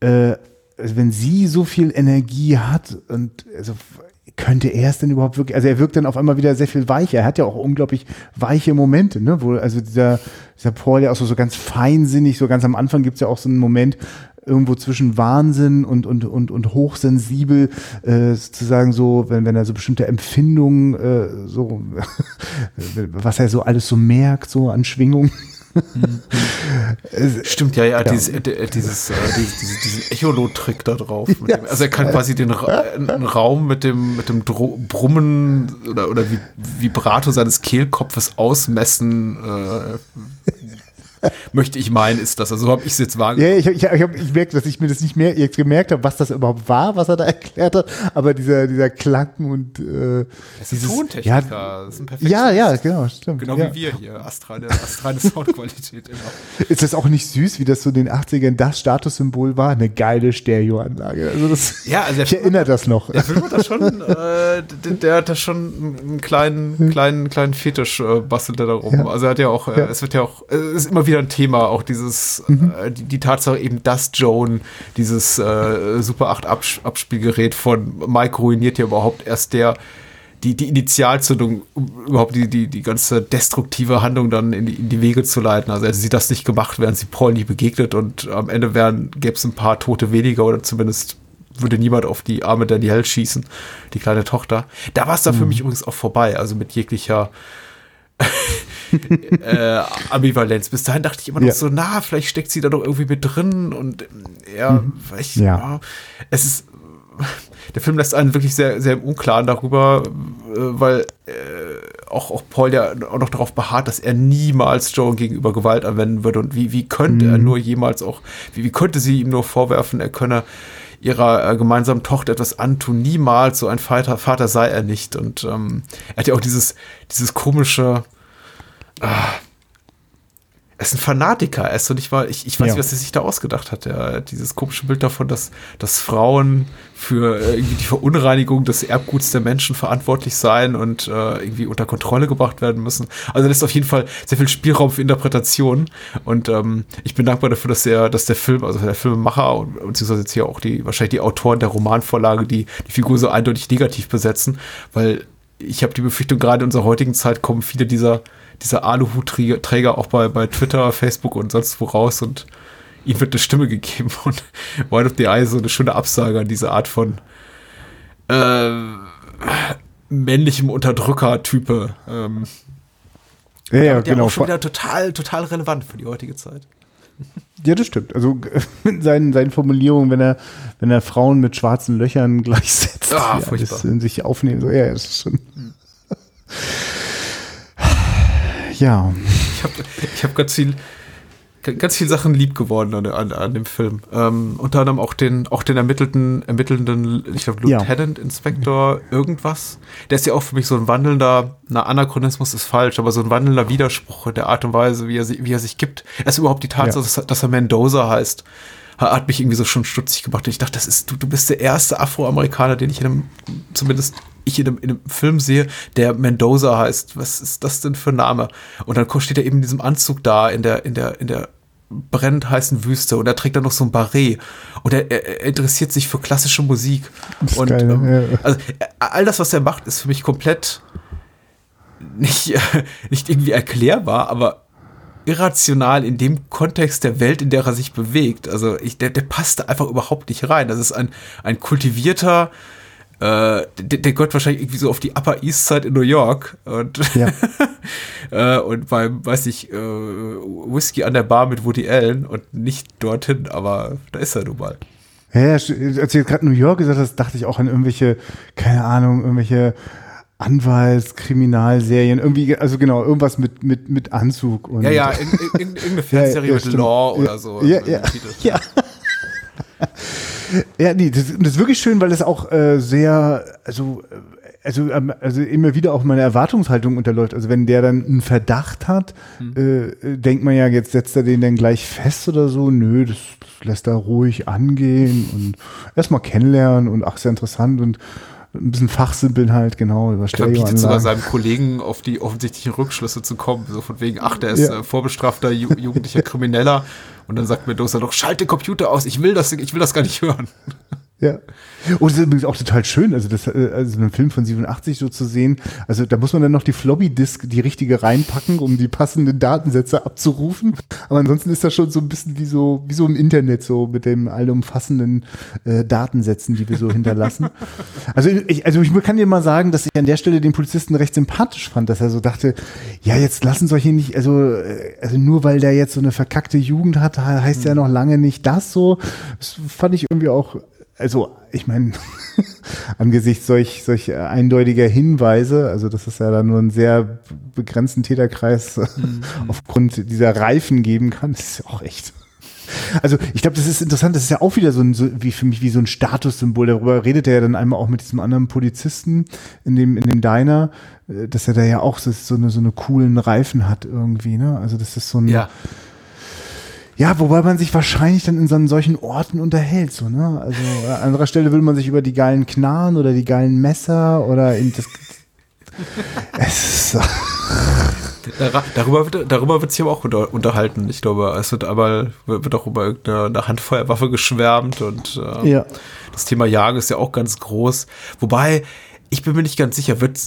äh, also wenn sie so viel Energie hat und also könnte er es denn überhaupt wirklich, also er wirkt dann auf einmal wieder sehr viel weicher. Er hat ja auch unglaublich weiche Momente, ne? Wo, also dieser, dieser Paul ja auch so, so ganz feinsinnig, so ganz am Anfang gibt's ja auch so einen Moment, irgendwo zwischen Wahnsinn und, und, und, und hochsensibel, äh, sozusagen so, wenn, wenn er so bestimmte Empfindungen, äh, so, was er so alles so merkt, so an Schwingungen. Stimmt, ja, ja, Dieses, äh, äh, dieses, äh, dieses, dieses, diesen Echolot-Trick da drauf. Ja, dem, also er kann quasi den Ra einen Raum mit dem, mit dem Dro Brummen oder, oder Vi- Vibrato seines Kehlkopfes ausmessen, äh, möchte ich meinen, ist das. Also so habe ich es jetzt wahrgenommen. Ja, ich, ich, ich, hab, ich merke, dass ich mir das nicht mehr jetzt gemerkt habe, was das überhaupt war, was er da erklärt hat, aber dieser, dieser Klang und äh, Das ist dieses, ein ja, Tontechniker, das ist ein ja, ja, Perfektionist. genau, stimmt. Genau ja. wie wir hier, astrale, astrale Soundqualität immer. Ist das auch nicht süß, wie das so in den 80ern das Statussymbol war? Eine geile Stereoanlage. Also das, Ja, also ich erinnere das noch. Der Film hat da schon, äh, der, der hat da schon einen kleinen, kleinen, kleinen Fetisch äh, bastelt er darum. Ja. Also er hat ja auch, äh, Ja. es wird ja auch, es ist immer wieder ein Thema, auch dieses, äh, die, die Tatsache eben, dass Joan dieses äh, Super 8 Abs Abspielgerät von Mike ruiniert ja überhaupt erst der, die, die Initialzündung, um überhaupt die, die, die ganze destruktive Handlung dann in die, in die Wege zu leiten. Also hätte sie das nicht gemacht, wären sie Paul nie begegnet und am Ende wären, gäbe es ein paar Tote weniger oder zumindest würde niemand auf die arme Danielle schießen, die kleine Tochter. Da war es dann für mich übrigens auch vorbei, also mit jeglicher äh, Ambivalenz. Bis dahin dachte ich immer noch Ja. so, na, vielleicht steckt sie da doch irgendwie mit drin und ja, vielleicht, Ja. ja. es ist, der Film lässt einen wirklich sehr, sehr im Unklaren darüber, äh, weil äh, auch, auch Paul ja auch noch darauf beharrt, dass er niemals Joan gegenüber Gewalt anwenden würde und wie, wie könnte er nur jemals auch, wie, wie könnte sie ihm nur vorwerfen, er könne ihrer äh, gemeinsamen Tochter etwas antun, niemals so ein Vater, Vater sei er nicht. Und ähm, er hat ja auch dieses, dieses komische, er ist ein Fanatiker, er ist so nicht mal, ich, ich weiß Ja. nicht, was er sich da ausgedacht hat. Hat dieses komische Bild davon, dass, dass Frauen für äh, irgendwie die Verunreinigung des Erbguts der Menschen verantwortlich sein und äh, irgendwie unter Kontrolle gebracht werden müssen. Also das ist auf jeden Fall sehr viel Spielraum für Interpretation. Und ähm, ich bin dankbar dafür, dass der, dass der Film, also der Filmemacher und beziehungsweise jetzt hier auch die, wahrscheinlich die Autoren der Romanvorlage, die die Figur so eindeutig negativ besetzen, weil ich habe die Befürchtung, gerade in unserer heutigen Zeit kommen viele dieser, dieser Aluhutträger auch bei, bei Twitter, Facebook und sonst wo raus und ihnen wird eine Stimme gegeben und White of the Eye so eine schöne Absage an diese Art von äh, männlichem Unterdrücker-Type. Ähm, Ja, ja, der genau. auch schon wieder total, total relevant für die heutige Zeit. Ja, das stimmt. Also mit seinen, seinen Formulierungen, wenn er, wenn er Frauen mit schwarzen Löchern gleichsetzt, Ah, furchtbar. alles in sich aufnehmen. So, ja, das ist schon. Ja. Ich habe ich hab ganz viel, ganz viel Sachen lieb geworden an, an, an dem Film. Ähm, unter anderem auch den, auch den ermittelten, ermittelnden, ich glaube, Ja. Lieutenant Inspector irgendwas. Der ist ja auch für mich so ein wandelnder, na, Anachronismus ist falsch, aber so ein wandelnder Widerspruch in der Art und Weise, wie er, wie er sich gibt. Erst überhaupt die Tatsache, Ja. dass, dass er Mendoza heißt, ha- hat mich irgendwie so schon stutzig gemacht. Und ich dachte, das ist, du, du bist der erste Afroamerikaner, den ich in einem, zumindest ich in einem, in einem Film sehe, der Mendoza heißt. Was ist das denn für ein Name? Und dann steht er eben in diesem Anzug da, in der, in der, in der brennend heißen Wüste und er trägt dann noch so ein Barret und er, er, er interessiert sich für klassische Musik. ist und geil, ähm, ja. also all das, was er macht, ist für mich komplett nicht, nicht irgendwie erklärbar, aber irrational in dem Kontext der Welt, in der er sich bewegt. Also ich, der, der passt da einfach überhaupt nicht rein. Das ist ein, ein kultivierter, äh, der, der gehört wahrscheinlich irgendwie so auf die Upper East Side in New York und, Ja. äh, und beim, weiß ich, äh, Whisky an der Bar mit Woody Allen und nicht dorthin, aber da ist er nun mal. Ja, ja, als du jetzt gerade New York gesagt hast, dachte ich auch an irgendwelche, keine Ahnung, irgendwelche Anwaltskriminalserien, irgendwie, also genau, irgendwas mit, mit, mit Anzug und. Ja, ja, in, in, in, irgendeine Fernsehserie ja, mit stimmt. Law Ja, oder so. ja, ja, Titel. ja. Ja, nee, das, das ist wirklich schön, weil das auch äh, sehr, also, äh, also, ähm, also immer wieder auch meine Erwartungshaltung unterläuft. Also wenn der dann einen Verdacht hat, äh, denkt man ja, jetzt setzt er den dann gleich fest oder so. Nö, das, das lässt er ruhig angehen und erstmal kennenlernen und ach, sehr interessant und ein bisschen Fachsimpeln halt, genau, über Er verbietet sogar seinem Kollegen auf die offensichtlichen Rückschlüsse zu kommen. So von wegen, ach, der ist Ja. äh, vorbestrafter Ju jugendlicher Krimineller. Und dann sagt Mendoza doch, schalt den Computer aus, ich will das, ich will das gar nicht hören. Ja. Und es ist übrigens auch total schön, also das, äh, also einen Film von 87 so zu sehen. Also da muss man dann noch die Floppy-Disk, die richtige reinpacken, um die passenden Datensätze abzurufen. Aber ansonsten ist das schon so ein bisschen wie so, wie so im Internet, so mit dem allumfassenden äh, Datensätzen, die wir so hinterlassen. Also ich, also ich kann dir mal sagen, dass ich an der Stelle den Polizisten recht sympathisch fand, dass er so dachte, ja, jetzt lassen solche nicht, also, äh, also nur weil der jetzt so eine verkackte Jugend hat, heißt ja noch lange nicht das so. Das fand ich irgendwie auch also ich meine, angesichts solch, solch äh, eindeutiger Hinweise, also dass es ja da nur einen sehr begrenzten Täterkreis äh, aufgrund dieser Reifen geben kann, ist ja auch echt. Also ich glaube, das ist interessant, das ist ja auch wieder so ein, so, wie für mich wie so ein Statussymbol. Darüber redet er ja dann einmal auch mit diesem anderen Polizisten in dem, in dem Diner, äh, dass er da ja auch so, so eine, so eine coolen Reifen hat irgendwie, ne? Also das ist so ein, ja, wobei man sich wahrscheinlich dann in so solchen Orten unterhält, so, ne? Also an anderer Stelle will man sich über die geilen Knarren oder die geilen Messer oder in das. es ist. Dar- Darüber wird, darüber wird sich aber auch unter, unterhalten. Ich glaube, es wird aber wird auch über irgendeine eine Handfeuerwaffe geschwärmt und äh, Ja. das Thema Jagen ist ja auch ganz groß. Wobei, ich bin mir nicht ganz sicher, wird,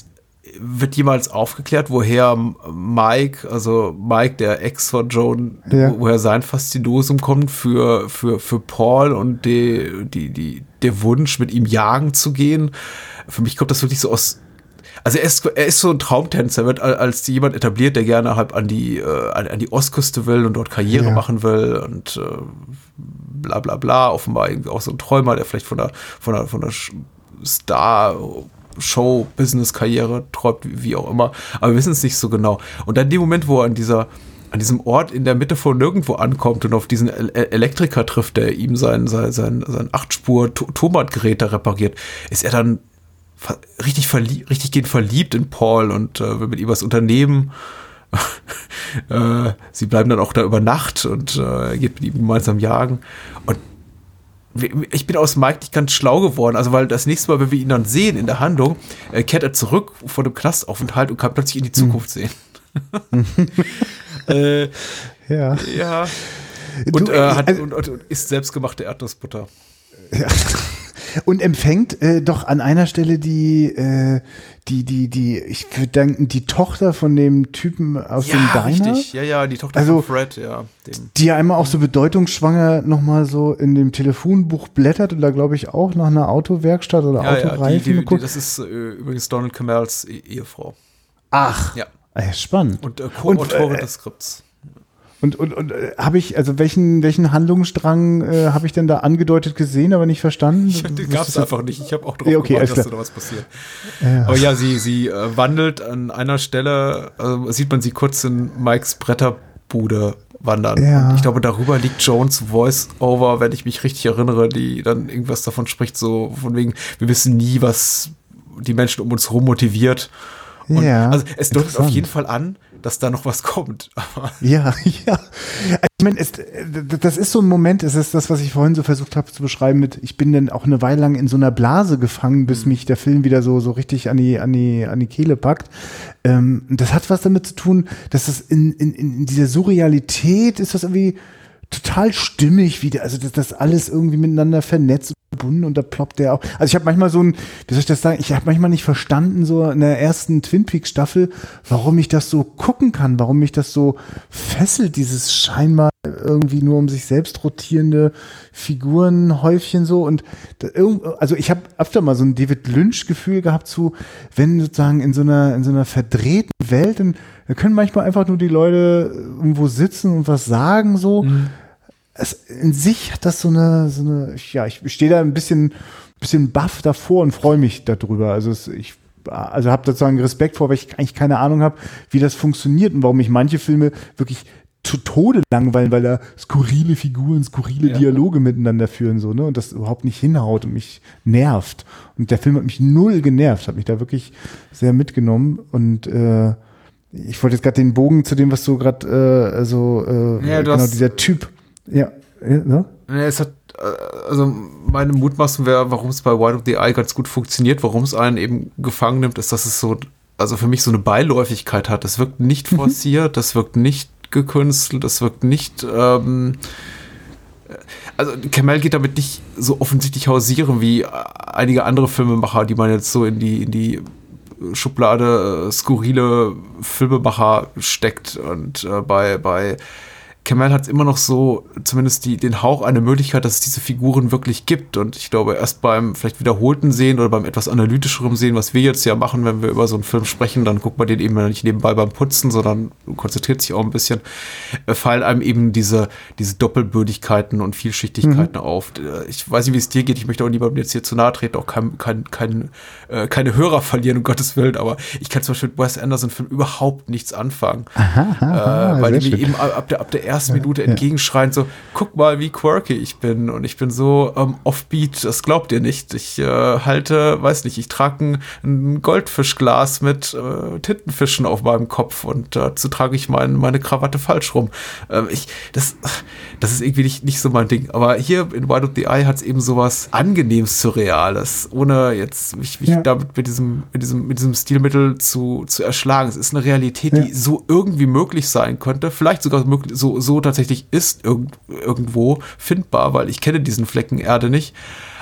wird jemals aufgeklärt, woher Mike, also Mike, der Ex von Joan, Ja. wo- woher sein Faszinosum kommt für, für, für Paul und die, die, die, der Wunsch, mit ihm jagen zu gehen. Für mich kommt das wirklich so aus also er ist, er ist so ein Traumtänzer, er wird al- als jemand etabliert, der gerne halt an die, äh, an, an die Ostküste will und dort Karriere Ja. machen will und äh, bla bla bla. Offenbar irgendwie auch so ein Träumer, der vielleicht von der, von der, von der Star Show, Business-Karriere träumt, wie, auch immer. Aber wir wissen es nicht so genau. Und dann in dem Moment, wo er an dieser an diesem Ort in der Mitte von nirgendwo ankommt und auf diesen El El- Elektriker trifft, der ihm sein, sein, sein, sein Achtspur-Tomatgerät da repariert, ist er dann richtig, verlie richtig gehend verliebt in Paul und äh, will mit ihm was unternehmen. äh, sie bleiben dann auch da über Nacht und äh, geht mit ihm gemeinsam jagen. Und ich bin aus Mike nicht ganz schlau geworden, also weil das nächste Mal, wenn wir ihn dann sehen in der Handlung, äh, kehrt er zurück vor dem Knastaufenthalt und kann plötzlich in die Zukunft sehen. äh, Ja. ja. Und, Du, äh, hat, also- und, und, und isst selbstgemachte Erdnussbutter. Und empfängt äh, doch an einer Stelle die, äh, die, die, die, ich würde denken, die Tochter von dem Typen aus dem Diner. richtig. Ja, ja, die Tochter Also- von Fred, ja. Dem. die ja einmal auch so bedeutungsschwanger nochmal so in dem Telefonbuch blättert und da glaube ich auch nach einer Autowerkstatt oder Ja, ja, die, Autoreifen die, die, das ist äh, übrigens Donald Camels E- Ehefrau. Ach, Ja. ah, ja, spannend. Und äh, Co-Autorin äh, des Skripts. Und, und, und äh, habe ich, also welchen, welchen Handlungsstrang äh, habe ich denn da angedeutet gesehen, aber nicht verstanden? Den Was gab es einfach nicht. Ich habe auch drauf Ja, okay, gewartet, dass da was passiert. Ja. Aber ja, sie, sie äh, wandelt an einer Stelle, also sieht man sie kurz in Mikes Bretterbude wandern. Ja. Und ich glaube, darüber liegt Jones Voice-Over, wenn ich mich richtig erinnere, die dann irgendwas davon spricht, so von wegen, wir wissen nie, was die Menschen um uns herum motiviert. Und Ja, also es deutet auf jeden Fall an, dass da noch was kommt. Ja, ja. Ich meine, es, das ist so ein Moment, es ist das, was ich vorhin so versucht habe zu beschreiben mit, ich bin dann auch eine Weile lang in so einer Blase gefangen, bis mich der Film wieder so, so richtig an die, an die, an die Kehle packt. Ähm, das hat was damit zu tun, dass das in, in, in dieser Surrealität ist das irgendwie total stimmig wieder, also dass das alles irgendwie miteinander vernetzt und verbunden und da ploppt der auch. Also ich habe manchmal so ein, wie soll ich das sagen, ich habe manchmal nicht verstanden, so in der ersten Twin Peaks Staffel, warum ich das so gucken kann, warum mich das so fesselt, dieses scheinbar irgendwie nur um sich selbst rotierende Figurenhäufchen so und da, also ich habe öfter mal so ein David Lynch Gefühl gehabt zu, wenn sozusagen in so einer in so einer verdrehten Welt, dann da können manchmal einfach nur die Leute irgendwo sitzen und was sagen so. Es, in sich hat das so eine, so eine, ja, ich stehe da ein bisschen, bisschen baff davor und freue mich darüber. Also es, ich, also habe sozusagen Respekt vor, weil ich eigentlich keine Ahnung habe, wie das funktioniert und warum mich manche Filme wirklich zu Tode langweilen, weil da skurrile Figuren, skurrile Dialoge miteinander führen so, ne, und das überhaupt nicht hinhaut und mich nervt. Und der Film hat mich null genervt, hat mich da wirklich sehr mitgenommen und äh, ich wollte jetzt gerade den Bogen zu dem, was du gerade, äh, also äh, Ja, genau dieser Typ, ja, ja ne? Ja, es hat, äh, also meine Mutmaßung wäre, warum es bei Wild of the Eye ganz gut funktioniert, warum es einen eben gefangen nimmt, ist, dass es so, also für mich so eine Beiläufigkeit hat. Es wirkt nicht Mhm. forciert, das wirkt nicht gekünstelt, das wirkt nicht, ähm, also Kamel geht damit nicht so offensichtlich hausieren wie äh, einige andere Filmemacher, die man jetzt so in die, in die Schublade äh, skurrile Filmemacher steckt. Und äh, bei, bei Kamel hat es immer noch so, zumindest die, den Hauch einer Möglichkeit, dass es diese Figuren wirklich gibt. Und ich glaube, erst beim vielleicht wiederholten Sehen oder beim etwas analytischeren Sehen, was wir jetzt ja machen, wenn wir über so einen Film sprechen, dann guckt man den eben nicht nebenbei beim Putzen, sondern konzentriert sich auch ein bisschen, äh, fallen einem eben diese, diese Doppelbödigkeiten und Vielschichtigkeiten auf. Äh, Ich weiß nicht, wie es dir geht, ich möchte auch niemandem jetzt hier zu nahe treten, auch kein, kein, kein, äh, keine Hörer verlieren, um Gottes Willen, aber ich kann zum Beispiel mit Wes Anderson-Film überhaupt nichts anfangen. äh, weil die eben ab der, ab der ersten Minute entgegenschreien, so, guck mal, wie quirky ich bin. Und ich bin so ähm, offbeat, das glaubt ihr nicht. Ich äh, halte, weiß nicht, ich trage ein, ein Goldfischglas mit äh, Tintenfischen auf meinem Kopf und dazu trage ich mein, meine Krawatte falsch rum. Ähm, ich, das, das ist irgendwie nicht, nicht so mein Ding. Aber hier in Wild of the Eye hat es eben sowas angenehm Surreales, ohne jetzt mich, mich Ja. damit mit diesem, mit diesem, mit diesem Stilmittel zu, zu erschlagen. Es ist eine Realität, die Ja. so irgendwie möglich sein könnte, vielleicht sogar möglich, so, so tatsächlich ist irgend, irgendwo findbar, weil ich kenne diesen Flecken Erde nicht.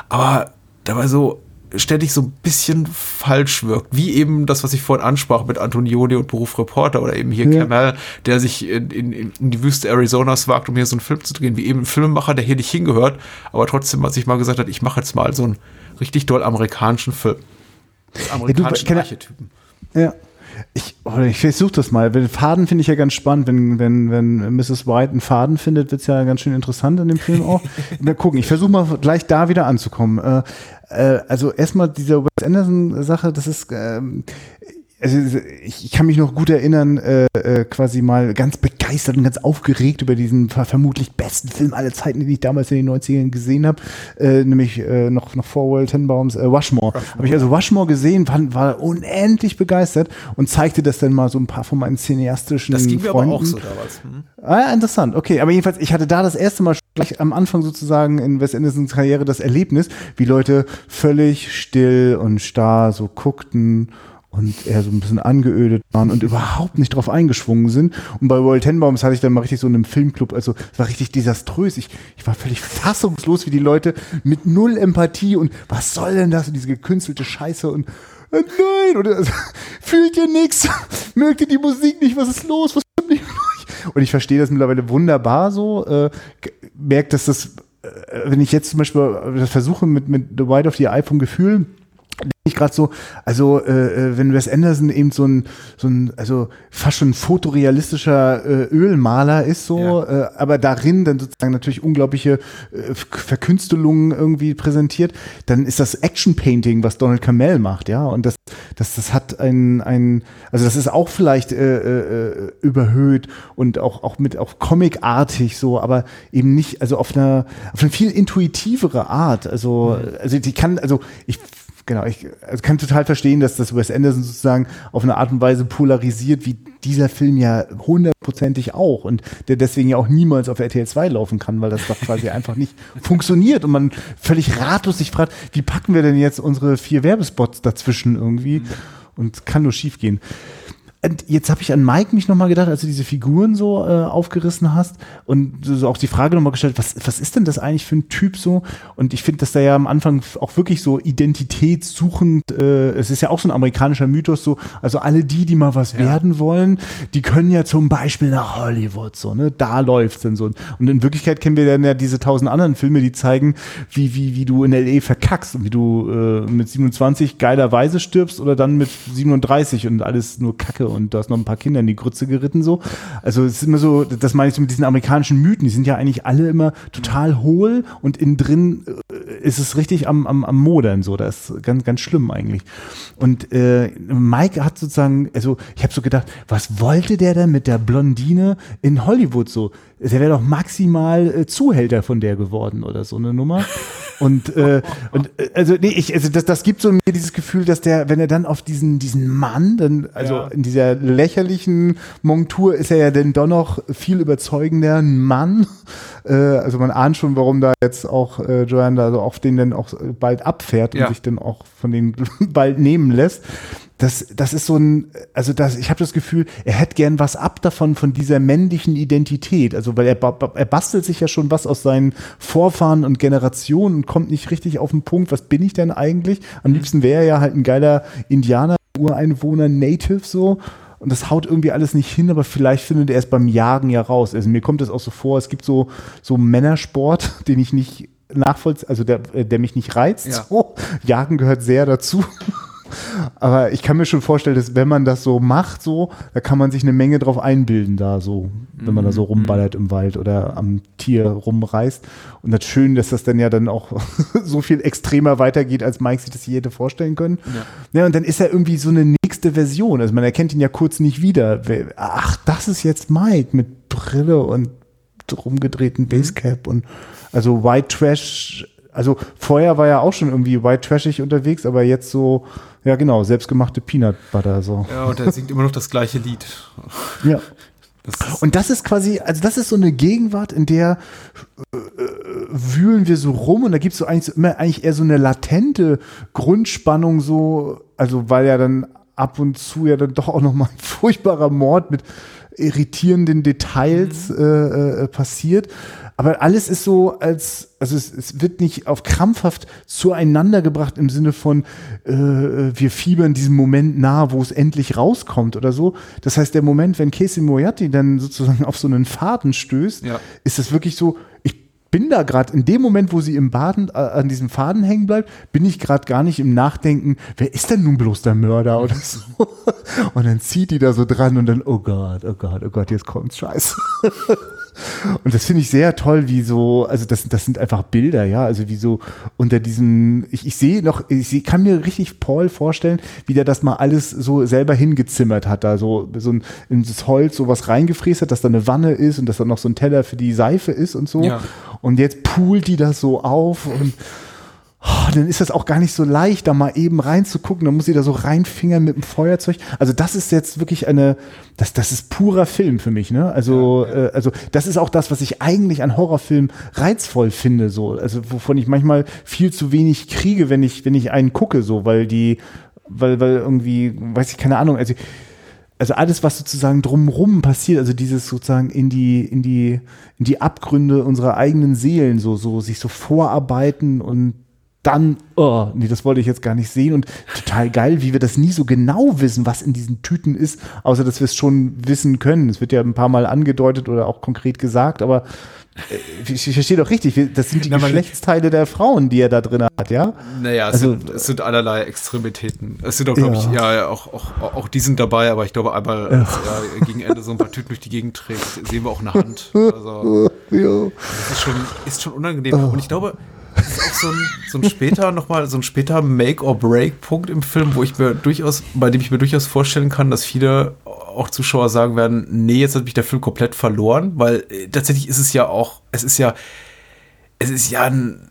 Aber dabei so ständig so ein bisschen falsch wirkt. Wie eben das, was ich vorhin ansprach mit Antonioni und Beruf Reporter oder eben hier Ja. Kamel, der sich in, in, in die Wüste Arizonas wagt, um hier so einen Film zu drehen, wie eben ein Filmemacher, der hier nicht hingehört, aber trotzdem, was ich mal gesagt hat, ich mache jetzt mal so einen richtig doll amerikanischen Film. Amerikanischen Kenner- Archetypen. Ja. Ich, ich versuche das mal. Faden finde ich ja ganz spannend. Wenn, wenn, wenn Mrs. White einen Faden findet, wird es ja ganz schön interessant in dem Film auch. mal gucken. Ich versuche mal gleich da wieder anzukommen. Äh, äh, also erstmal diese Wes Anderson-Sache, das ist, ähm, also ich, ich kann mich noch gut erinnern, äh, äh, quasi mal ganz begeistert und ganz aufgeregt über diesen ver vermutlich besten Film aller Zeiten, den ich damals in den 90ern gesehen habe, äh, nämlich äh, noch, noch vor World Tenbaums, äh, Rushmore. Habe ich also Rushmore gesehen, war, war unendlich begeistert und zeigte das dann mal so ein paar von meinen cineastischen Das ging mir aber Freunden. auch so damals. Hm? Ah, ja, interessant. Okay, aber jedenfalls, ich hatte da das erste Mal gleich am Anfang sozusagen in Wes Andersons Karriere das Erlebnis, wie Leute völlig still und starr so guckten und eher so ein bisschen angeödet waren und überhaupt nicht drauf eingeschwungen sind. Und bei Royal Tenbaums hatte ich dann mal richtig so in einem Filmclub, also es war richtig desaströs. Ich, ich war völlig fassungslos, wie die Leute mit null Empathie und was soll denn das und diese gekünstelte Scheiße und äh, nein, oder also, fühlt ihr nichts? Mögt ihr die Musik nicht? Was ist los? Was stimmt nicht? Und ich verstehe das mittlerweile wunderbar so. Äh, merkt, dass das, äh, wenn ich jetzt zum Beispiel das versuche mit, mit The White of the Eye vom Gefühl, ich gerade so, also äh, äh, wenn Wes Anderson eben so ein, so ein, also fast schon fotorealistischer äh, Ölmaler ist so, Ja. äh, aber darin dann sozusagen natürlich unglaubliche äh, Verkünstelungen irgendwie präsentiert, dann ist das Action Painting, was Donald Camel macht, ja, und das, das, das hat ein, ein, also das ist auch vielleicht äh, äh, überhöht und auch, auch mit auch comicartig so, aber eben nicht, also auf einer, auf eine viel intuitivere Art, also, also die kann, also ich Genau, ich also kann total verstehen, dass das Wes Anderson sozusagen auf eine Art und Weise polarisiert, wie dieser Film ja hundertprozentig auch und der deswegen ja auch niemals auf RTL 2 laufen kann, weil das doch quasi einfach nicht funktioniert und man völlig ratlos sich fragt, wie packen wir denn jetzt unsere vier Werbespots dazwischen irgendwie und kann nur schief gehen. Und jetzt habe ich an Mike mich nochmal gedacht, als du diese Figuren so äh, aufgerissen hast und so auch die Frage nochmal gestellt, was, was ist denn das eigentlich für ein Typ so? Und ich finde, dass der ja am Anfang auch wirklich so identitätssuchend, äh, es ist ja auch so ein amerikanischer Mythos so, also alle die, die mal was werden wollen, die können ja zum Beispiel nach Hollywood so, ne? Da läuft's dann so. Und in Wirklichkeit kennen wir dann ja diese tausend anderen Filme, die zeigen, wie, wie, wie du in L.A. verkackst und wie du äh, mit 27 geilerweise stirbst oder dann mit 37 und alles nur Kacke und du hast noch ein paar Kinder in die Grütze geritten so. Also es ist immer so, das meine ich so mit diesen amerikanischen Mythen, die sind ja eigentlich alle immer total hohl und innen drin äh, ist es richtig am, am, am Modern so. Das ist ganz, ganz schlimm eigentlich. Und äh, Mike hat sozusagen, also ich habe so gedacht, was wollte der denn mit der Blondine in Hollywood so? Der wäre doch maximal äh, Zuhälter von der geworden oder so eine Nummer. Und, äh, und äh, also nee, ich, also das, das gibt so mir dieses Gefühl, dass der, wenn er dann auf diesen, diesen Mann, dann, also Ja. in dieser lächerlichen Montur ist er ja dann doch noch viel überzeugender ein Mann. Äh, also man ahnt schon, warum da jetzt auch äh, Joanne da so auf den dann auch bald abfährt und Ja. sich dann auch von denen bald nehmen lässt. Das, das ist so ein, also das, ich habe das Gefühl, er hätte gern was ab davon, von dieser männlichen Identität. Also, weil er, er bastelt sich ja schon was aus seinen Vorfahren und Generationen und kommt nicht richtig auf den Punkt, was bin ich denn eigentlich? Am liebsten wäre er ja halt ein geiler Indianer, Ureinwohner, Native so. Und das haut irgendwie alles nicht hin, aber vielleicht findet er es beim Jagen ja raus. Also mir kommt das auch so vor, es gibt so, so Männersport, den ich nicht nachvollziehe, also der, äh, der mich nicht reizt. Ja. So. Jagen gehört sehr dazu. Aber ich kann mir schon vorstellen, dass wenn man das so macht, so, da kann man sich eine Menge drauf einbilden, da so, wenn man da so rumballert im Wald oder am Tier rumreißt. Und das schön, dass das dann ja dann auch so viel extremer weitergeht, als Mike sich das je hätte vorstellen können. Ja. und dann ist er irgendwie so eine nächste Version. Also man erkennt ihn ja kurz nicht wieder. Ach, das ist jetzt Mike mit Brille und rumgedrehten Basecap und also White Trash. Also vorher war er auch schon irgendwie white trashig unterwegs, aber jetzt so, ja genau, selbstgemachte Peanut Butter so. Ja, und er singt immer noch das gleiche Lied. Ja. Das Und das ist quasi, also das ist so eine Gegenwart, in der äh, wühlen wir so rum und da gibt es so eigentlich so immer eigentlich eher so eine latente Grundspannung so, also weil ja dann ab und zu ja dann doch auch nochmal ein furchtbarer Mord mit irritierenden Details äh, äh, passiert. Aber alles ist so, als, also es, es wird nicht auf krampfhaft zueinander gebracht im Sinne von, äh, wir fiebern diesem Moment nah, wo es endlich rauskommt oder so. Das heißt, der Moment, wenn Casey Moriarty dann sozusagen auf so einen Faden stößt, Ja. ist das wirklich so, ich bin da gerade in dem Moment, wo sie im Baden äh, an diesem Faden hängen bleibt, bin ich gerade gar nicht im Nachdenken, wer ist denn nun bloß der Mörder oder so. Und dann zieht die da so dran und dann, oh Gott, oh Gott, oh Gott, jetzt kommt's, scheiße. Und das finde ich sehr toll, wie so, also das, das sind einfach Bilder, ja, also wie so unter diesem, ich, ich sehe noch, ich seh, kann mir richtig Paul vorstellen, wie der das mal alles so selber hingezimmert hat, da so, so ein, in das Holz sowas reingefräst hat, dass da eine Wanne ist und dass da noch so ein Teller für die Seife ist und so. Ja. Und jetzt poolt die das so auf und Oh, dann ist das auch gar nicht so leicht, da mal eben reinzugucken. Dann muss sie da so reinfingern mit dem Feuerzeug. Also das ist jetzt wirklich eine, das, das ist purer Film für mich. Ne? Also, Äh, also das ist auch das, was ich eigentlich an Horrorfilmen reizvoll finde. So, also wovon ich manchmal viel zu wenig kriege, wenn ich, wenn ich einen gucke, so, weil die, weil, weil irgendwie, weiß ich keine Ahnung. Also also alles, was sozusagen drumrum passiert, also dieses sozusagen in die, in die, in die Abgründe unserer eigenen Seelen, so, so, sich so vorarbeiten und dann, oh, nee, das wollte ich jetzt gar nicht sehen und total geil, wie wir das nie so genau wissen, was in diesen Tüten ist, außer dass wir es schon wissen können. Es wird ja ein paar Mal angedeutet oder auch konkret gesagt, aber ich, ich verstehe doch richtig, das sind die Na, Geschlechtsteile der Frauen, die er da drin hat, ja? naja, es, Also- sind, es sind allerlei Extremitäten. Es sind auch, glaube Ja. ich, ja, ja auch, auch, auch die sind dabei, aber ich glaube, einmal, als er gegen Ende so ein paar Tüten durch die Gegend trägt, sehen wir auch eine Hand. Also, Ja. das ist schon, ist schon unangenehm. Und ich glaube, das ist auch so ein, so ein später nochmal, so ein später Make-or-Break-Punkt im Film, wo ich mir durchaus, bei dem ich mir durchaus vorstellen kann, dass viele auch Zuschauer sagen werden, nee, jetzt hat mich der Film komplett verloren, weil äh, tatsächlich ist es ja auch, es ist ja, es ist ja ein,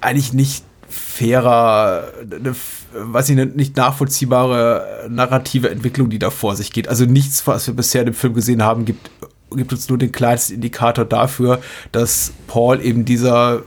eigentlich nicht fairer, eine, weiß ich nicht, nachvollziehbare narrative Entwicklung, die da vor sich geht. Also nichts, was wir bisher dem Film gesehen haben, gibt, gibt uns nur den kleinsten Indikator dafür, dass Paul eben dieser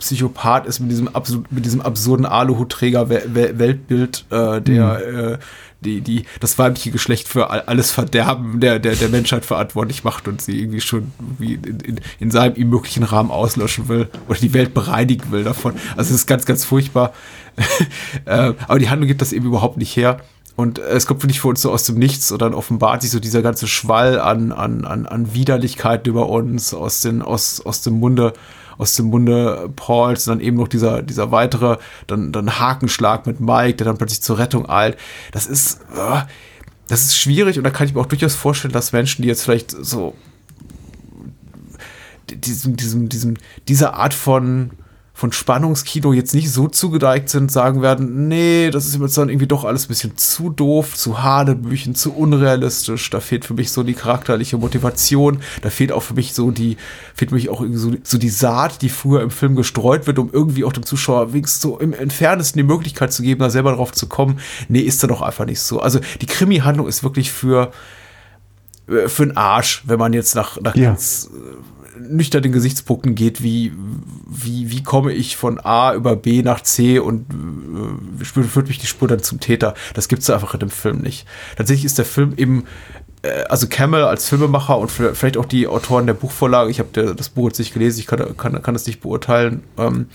Psychopath ist mit diesem, absolut, mit diesem absurden Aluhutträger-Weltbild, äh, der äh, die, die, das weibliche Geschlecht für all- alles Verderben der, der, der Menschheit verantwortlich macht und sie irgendwie schon wie in, in, in seinem ihm möglichen Rahmen auslöschen will oder die Welt bereinigen will davon. Also es ist ganz, ganz furchtbar. äh, aber die Handlung gibt das eben überhaupt nicht her. Und es kommt wirklich für uns so aus dem Nichts und dann offenbart sich so dieser ganze Schwall an, an, an, an Widerlichkeiten über uns aus, den, aus, aus dem Munde aus dem Munde Pauls, dann eben noch dieser, dieser weitere, dann, dann Hakenschlag mit Mike, der dann plötzlich zur Rettung eilt. Das ist, äh, das ist schwierig und da kann ich mir auch durchaus vorstellen, dass Menschen, die jetzt vielleicht so diesem, diesem, diesem, dieser Art von, von Spannungskino jetzt nicht so zugeneigt sind, sagen werden, nee, das ist jetzt dann irgendwie doch alles ein bisschen zu doof, zu hanebüchen, zu unrealistisch. Da fehlt für mich so die charakterliche Motivation. Da fehlt auch für mich so die, fehlt mich auch irgendwie so, so die Saat, die früher im Film gestreut wird, um irgendwie auch dem Zuschauer wenigstens so im Entferntesten die Möglichkeit zu geben, da selber drauf zu kommen. Nee, ist da doch einfach nicht so. Also die Krimi-Handlung ist wirklich für, äh, für einen Arsch, wenn man jetzt nach, nach Ja. ganz nüchternen Gesichtspunkten geht, wie, wie, wie komme ich von A über B nach C und äh, führt mich die Spur dann zum Täter. Das gibt's da einfach in dem Film nicht. Tatsächlich ist der Film eben, äh, also Campbell als Filmemacher und vielleicht auch die Autoren der Buchvorlage, ich habe das Buch jetzt nicht gelesen, ich kann, kann, kann das nicht beurteilen, ähm,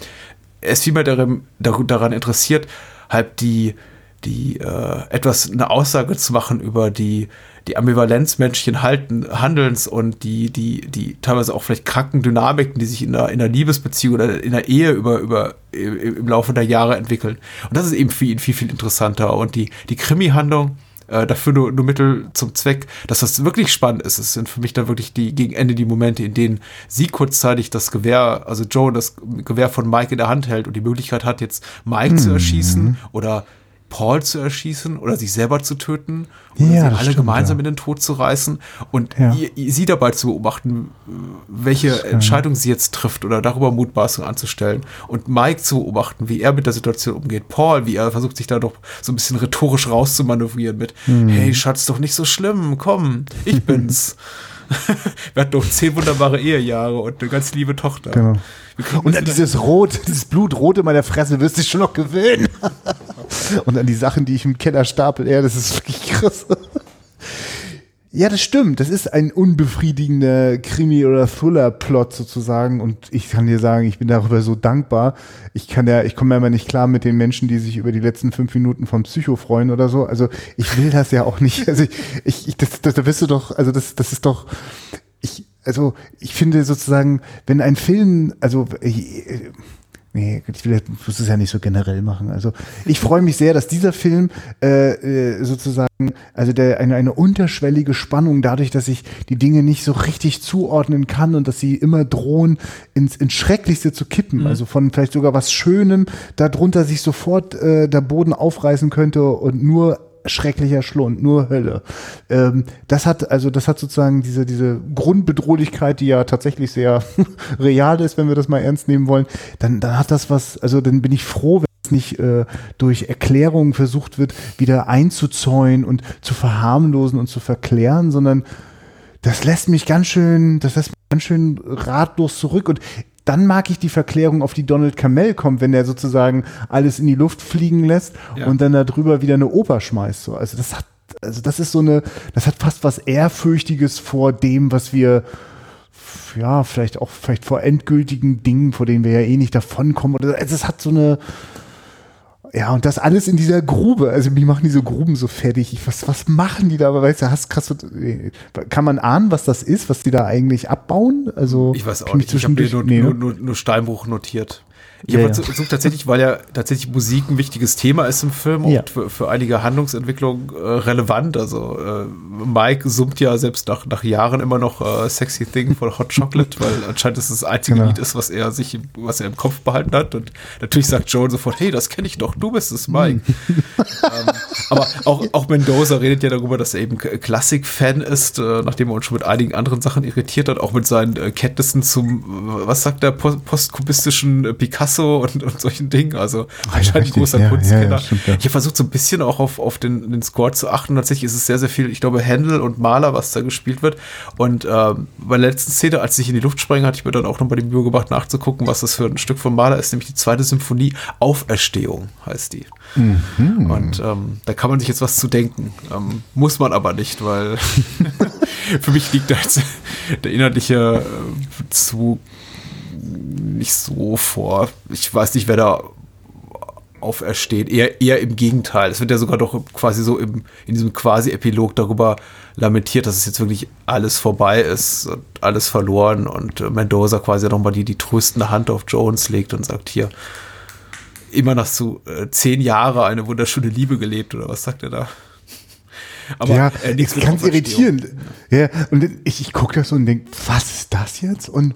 er ist vielmehr daran, dar- daran interessiert, halt die, die äh, etwas eine Aussage zu machen über die, die Ambivalenz menschlichen Halten, Handelns und die, die, die teilweise auch vielleicht kranken Dynamiken, die sich in der, in der Liebesbeziehung oder in der Ehe über, über, im im Laufe der Jahre entwickeln. Und das ist eben für ihn viel, viel interessanter. Und die, die Krimi-Handlung, äh, dafür nur, nur Mittel zum Zweck, dass das wirklich spannend ist. Es sind für mich dann wirklich die gegen Ende die Momente, in denen sie kurzzeitig das Gewehr, also Joe das Gewehr von Mike in der Hand hält und die Möglichkeit hat, jetzt Mike zu erschießen oder Paul zu erschießen oder sich selber zu töten oder Ja, sie alle stimmt, gemeinsam ja. in den Tod zu reißen und Ja. ihr, ihr, sie dabei zu beobachten, welche Entscheidung sie jetzt trifft oder darüber Mutmaßung anzustellen und Mike zu beobachten, wie er mit der Situation umgeht, Paul, wie er versucht sich da doch so ein bisschen rhetorisch rauszumanövrieren mit, Hm. hey Schatz, doch nicht so schlimm, komm, ich bin's. Wir hatten doch zehn wunderbare Ehejahre und eine ganz liebe Tochter. Genau. Und wieder- dieses Rot, dieses Blutrot in meiner Fresse wirst du dich schon noch gewöhnen. Und an die Sachen, die ich im Keller stapel, ja, das ist wirklich krass. Ja, das stimmt. Das ist ein unbefriedigender Krimi- oder Thriller-Plot sozusagen. Und ich kann dir sagen, ich bin darüber so dankbar. Ich kann ja, ich komme ja immer nicht klar mit den Menschen, die sich über die letzten fünf Minuten vom Psycho freuen oder so. Also ich will das ja auch nicht. Also ich, ich, ich das, das, da wirst du doch, also das, das ist doch, ich, also ich finde sozusagen, wenn ein Film, also äh, Nee, ich will, muss es ja nicht so generell machen. Also ich freue mich sehr, dass dieser Film äh, äh, sozusagen, also der eine, eine unterschwellige Spannung, dadurch, dass ich die Dinge nicht so richtig zuordnen kann und dass sie immer drohen, ins, ins Schrecklichste zu kippen. Also von vielleicht sogar was Schönem, darunter sich sofort äh, der Boden aufreißen könnte und nur schrecklicher Schlund, nur Hölle. Ähm, das hat also das hat sozusagen diese diese Grundbedrohlichkeit, die ja tatsächlich sehr real ist, wenn wir das mal ernst nehmen wollen. Dann dann hat das was. Also dann bin ich froh, wenn es nicht äh, durch Erklärungen versucht wird, wieder einzuzäunen und zu verharmlosen und zu verklären, sondern das lässt mich ganz schön, das lässt mich ganz schön ratlos zurück und dann mag ich die Verklärung, auf die Donald Camell kommt, wenn der sozusagen alles in die Luft fliegen lässt Ja. und dann darüber wieder eine Oper schmeißt. So. Also das hat, also das ist so eine, das hat fast was Ehrfürchtiges vor dem, was wir ja, vielleicht auch vielleicht vor endgültigen Dingen, vor denen wir ja eh nicht davonkommen. Oder also es hat so eine ja, und das alles in dieser Grube. Also, mich machen diese Gruben so fertig. Ich, was, was machen die da? Aber weißt du, hast krass, so- kann man ahnen, was das ist, was die da eigentlich abbauen? Also, Ich weiß auch nicht. Ich habe mir nur, nee, nur, ne? nur, nur Steinbruch notiert. Ich Ja, habe ja. versucht tatsächlich, weil ja tatsächlich Musik ein wichtiges Thema ist im Film Ja. und für, für einige Handlungsentwicklungen äh, relevant. Also äh, Mike summt ja selbst nach, nach Jahren immer noch äh, Sexy Thing von Hot Chocolate, weil anscheinend das das einzige Genau. Lied ist, was er sich, im- was er im Kopf behalten hat. Und natürlich sagt Joan sofort, hey, das kenne ich doch, du bist es, Mike. ähm, aber auch, auch Mendoza redet ja darüber, dass er eben Klassik-Fan ist, äh, nachdem er uns schon mit einigen anderen Sachen irritiert hat, auch mit seinen äh, Kenntnissen zum, äh, was sagt der, post postkubistischen äh, Picasso und, und solchen Dingen. Also anscheinend ein richtig, großer ja, Kunstkenner. ja, stimmt, ja. Ich habe versucht, so ein bisschen auch auf, auf den, den Score zu achten. Tatsächlich ist es sehr, sehr viel, ich glaube, Händel und Maler, was da gespielt wird. Und ähm, bei der letzten Szene, als ich in die Luft spreng, hatte ich mir dann auch nochmal die Mühe gemacht, nachzugucken, was das für ein Stück von Maler ist, nämlich die zweite Symphonie, Auferstehung heißt die. Mhm. Und ähm, da kann man sich jetzt was zu denken. Ähm, muss man aber nicht, weil für mich liegt da jetzt der inhaltliche äh, Bezug nicht so vor. Ich weiß nicht, wer da aufersteht. Eher, eher im Gegenteil. Es wird ja sogar doch quasi so im, in diesem quasi Epilog darüber lamentiert, dass es jetzt wirklich alles vorbei ist, und alles verloren und äh, Mendoza quasi nochmal die, die tröstende Hand auf Jones legt und sagt hier, immer noch so äh, zehn Jahre eine wunderschöne Liebe gelebt oder was sagt er da? Aber ja, äh, nichts ist ganz irritierend. Ja, und ich, ich gucke das so und denke, was ist das jetzt? Und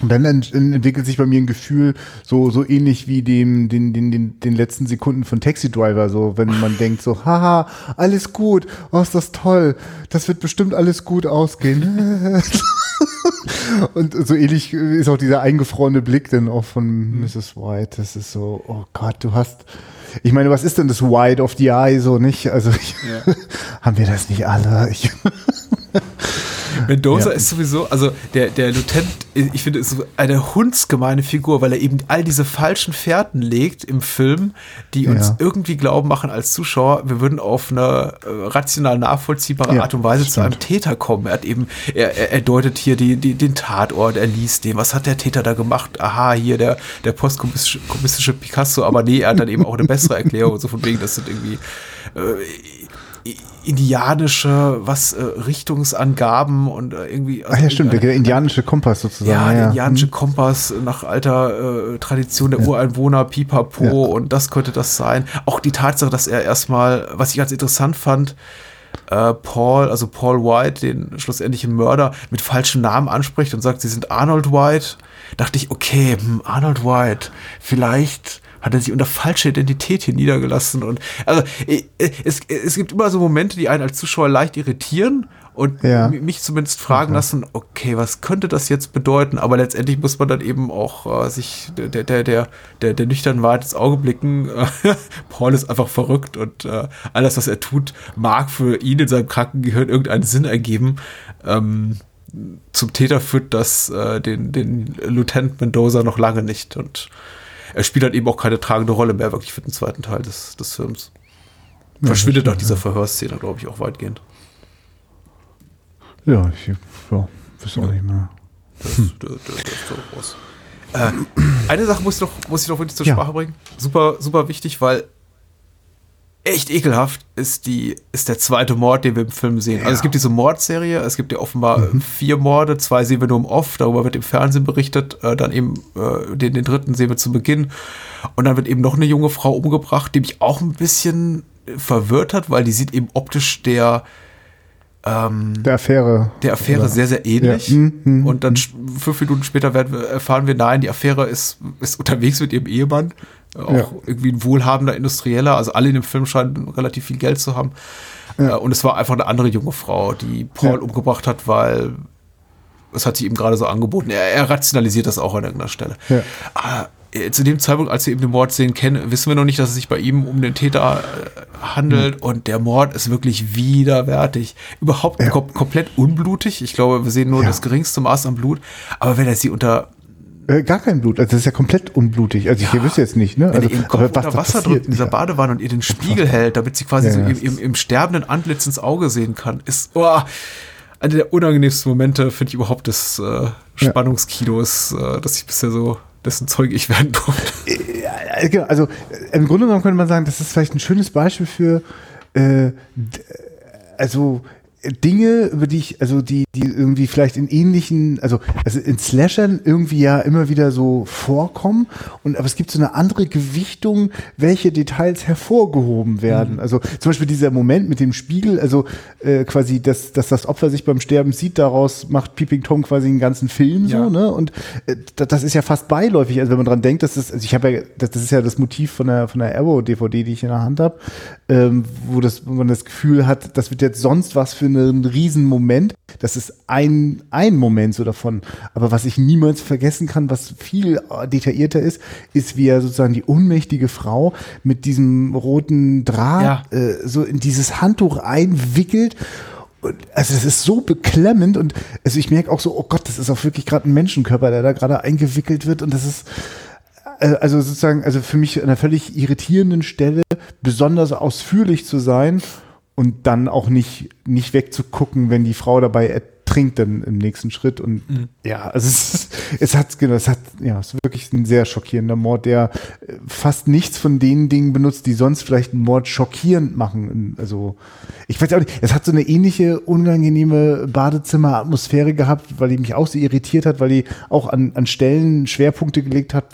Und dann ent entwickelt sich bei mir ein Gefühl, so, so ähnlich wie dem, den, den, den, den letzten Sekunden von Taxi Driver, so, wenn man denkt so, haha, alles gut, oh, ist das toll, das wird bestimmt alles gut ausgehen. Und so ähnlich ist auch dieser eingefrorene Blick dann auch von Mrs. White. Das ist so, oh Gott, du hast, ich meine, was ist denn das White of the Eye so nicht? Also ich, haben wir das nicht alle? Ich, Mendoza Ja. ist sowieso, also der, der Lieutenant, ich finde, ist so eine hundsgemeine Figur, weil er eben all diese falschen Fährten legt im Film, die uns Ja. irgendwie glauben machen als Zuschauer, wir würden auf eine äh, rational nachvollziehbare Ja, Art und Weise zu einem stimmt. Täter kommen. Er hat eben, er, er, deutet hier die, die, den Tatort, er liest den, was hat der Täter da gemacht? Aha, hier der, der postkommunistische kommunistische Picasso, aber nee, er hat dann eben auch eine bessere Erklärung, so von wegen, das sind irgendwie äh, indianische, was, äh, Richtungsangaben und äh, irgendwie. ach ja, stimmt, der indianische Kompass sozusagen. ja, der ja. indianische Hm. Kompass nach alter äh, Tradition der Ureinwohner, Pipapo Ja. und das könnte das sein. Auch die Tatsache, dass er erstmal, was ich ganz interessant fand, äh, Paul, also Paul White, den schlussendlichen Mörder, mit falschen Namen anspricht und sagt, sie sind Arnold White, dachte ich, okay, hm, Arnold White, vielleicht hat er sich unter falscher Identität hier niedergelassen und also es, es gibt immer so Momente, die einen als Zuschauer leicht irritieren und Ja. mi- mich zumindest fragen lassen, okay, was könnte das jetzt bedeuten? Aber letztendlich muss man dann eben auch äh, sich der, der, der, der, der, der nüchternen Wahrheit ins Auge blicken. Paul ist einfach verrückt und äh, alles, was er tut, mag für ihn in seinem kranken Gehirn irgendeinen Sinn ergeben. Ähm, zum Täter führt das äh, den, den Lieutenant Mendoza noch lange nicht und er spielt halt eben auch keine tragende Rolle mehr wirklich für den zweiten Teil des, des Films. Verschwindet nach dieser Verhörszene, glaube ich, auch weitgehend. Ja, ich ja, weiß auch nicht mehr. Das, der, der ist doch raus. Äh, eine Sache muss ich noch, muss ich noch wirklich zur Ja. Sprache bringen. Super, super wichtig, weil echt ekelhaft ist die, ist der zweite Mord, den wir im Film sehen. Also es gibt diese Mordserie, es gibt ja offenbar äh, vier Morde, zwei sehen wir nur im Off, darüber wird im Fernsehen berichtet, äh, dann eben äh, den, den dritten sehen wir zu Beginn. Und dann wird eben noch eine junge Frau umgebracht, die mich auch ein bisschen verwirrt hat, weil die sieht eben optisch der ähm, Der Affäre. der Affäre Oder- sehr, sehr ähnlich. Ja, mm, mm, und dann sch- fünf Minuten später werden wir, erfahren wir, nein, die Affäre ist, ist unterwegs mit ihrem Ehemann. Auch Ja. irgendwie ein wohlhabender Industrieller. Also alle in dem Film scheinen relativ viel Geld zu haben. Äh, Und es war einfach eine andere junge Frau, die Paul Ja. umgebracht hat, weil es hat sich ihm gerade so angeboten. Er, er rationalisiert das auch an irgendeiner Stelle. Ja. Aber äh, zu dem Zeitpunkt, als wir eben den Mord sehen kennen, wissen wir noch nicht, dass es sich bei ihm um den Täter äh, handelt. Und der Mord ist wirklich widerwärtig. Überhaupt Ja. kom komplett unblutig. Ich glaube, wir sehen nur Ja. das geringste Maß an Blut. Aber wenn er sie unter, Äh, gar kein Blut. Also das ist ja komplett unblutig. Also ich wüsste jetzt nicht, ne? wenn Also, er ihren Kopf aber unter Wasser drückt in dieser ja. Badewanne und ihr den Spiegel hält, damit sie quasi Ja, so ja, im, das im, im sterbenden Antlitz ins Auge sehen kann, ist oh, einer der unangenehmsten Momente, finde ich überhaupt des äh, Spannungskinos, äh, dass ich bisher so dessen Zeuge ich werden durfte. Ja, genau. Also äh, im Grunde genommen könnte man sagen, das ist vielleicht ein schönes Beispiel für äh, also äh, Dinge, über die ich, also die, die irgendwie vielleicht in ähnlichen, also, also in Slashern irgendwie ja immer wieder so vorkommen. Und aber es gibt so eine andere Gewichtung, welche Details hervorgehoben werden. Also zum Beispiel dieser Moment mit dem Spiegel, also äh, quasi, dass, dass das Opfer sich beim Sterben sieht, daraus macht Peeping Tom quasi einen ganzen Film Ja. so, ne? Und äh, da- das ist ja fast beiläufig. Also wenn man dran denkt, dass das, also ich habe ja, das, das ist ja das Motiv von der von der Arrow-DVD, die ich in der Hand habe, ähm, wo das, wo man das Gefühl hat, das wird jetzt sonst was für einen riesen Moment. Das ist ein ein Moment so davon. Aber was ich niemals vergessen kann, was viel äh, detaillierter ist, ist wie er sozusagen die ohnmächtige Frau mit diesem roten Draht Ja. äh, so in dieses Handtuch einwickelt. Also das ist so beklemmend und also ich merke auch so, oh Gott, das ist auch wirklich gerade ein Menschenkörper, der da gerade eingewickelt wird und das ist äh, also sozusagen, also für mich an einer völlig irritierenden Stelle besonders ausführlich zu sein und dann auch nicht, nicht wegzugucken, wenn die Frau dabei ertrinkt dann im nächsten Schritt und ja, also es, ist, es hat, genau, es hat ja, ist wirklich ein sehr schockierender Mord, der äh, fast nichts von den Dingen benutzt, die sonst vielleicht einen Mord schockierend machen. Also, ich weiß auch nicht, es hat so eine ähnliche unangenehme Badezimmeratmosphäre gehabt, weil die mich auch so irritiert hat, weil die auch an, an Stellen Schwerpunkte gelegt hat,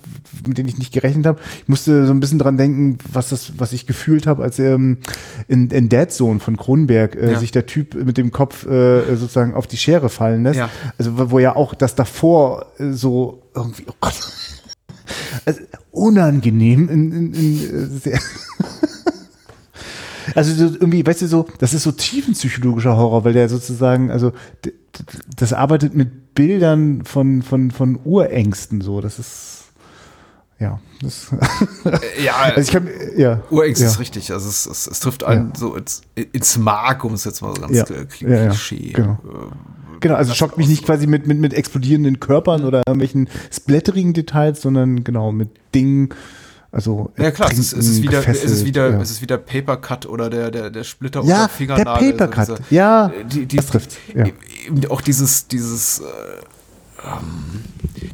mit denen ich nicht gerechnet habe. Ich musste so ein bisschen dran denken, was das, was ich gefühlt habe, als ähm, in, in Dead Zone von Kronberg äh, Ja. sich der Typ mit dem Kopf äh, sozusagen auf die Schere fallen lässt. Ja. Also wo- wo ja auch das davor äh, so irgendwie, oh Gott, also, unangenehm in, in, in äh, sehr Also so irgendwie, weißt du, so, das ist so tiefenpsychologischer Horror, weil der sozusagen, also das arbeitet mit Bildern von, von, von Urängsten so. Das ist ja, das, Ja, also ich kann, ja. Urängst ja. ist richtig. Also es, es, es trifft einen so ins, ins Mark, um es jetzt mal so ganz Ja. äh, Kli- Ja, ja. Klischee. Genau. Äh, Genau, also schockt mich nicht quasi mit, mit, mit explodierenden Körpern oder irgendwelchen splatterigen Details, sondern genau mit Dingen, also Ja klar, es ist, es ist wieder, es ist wieder, ja. es ist wieder Paper Cut oder der, der, der Splitter Ja, unter Fingernagel. der Paper also Cut, ja, die, die, das trifft's, ja. Auch dieses, dieses, äh, ähm,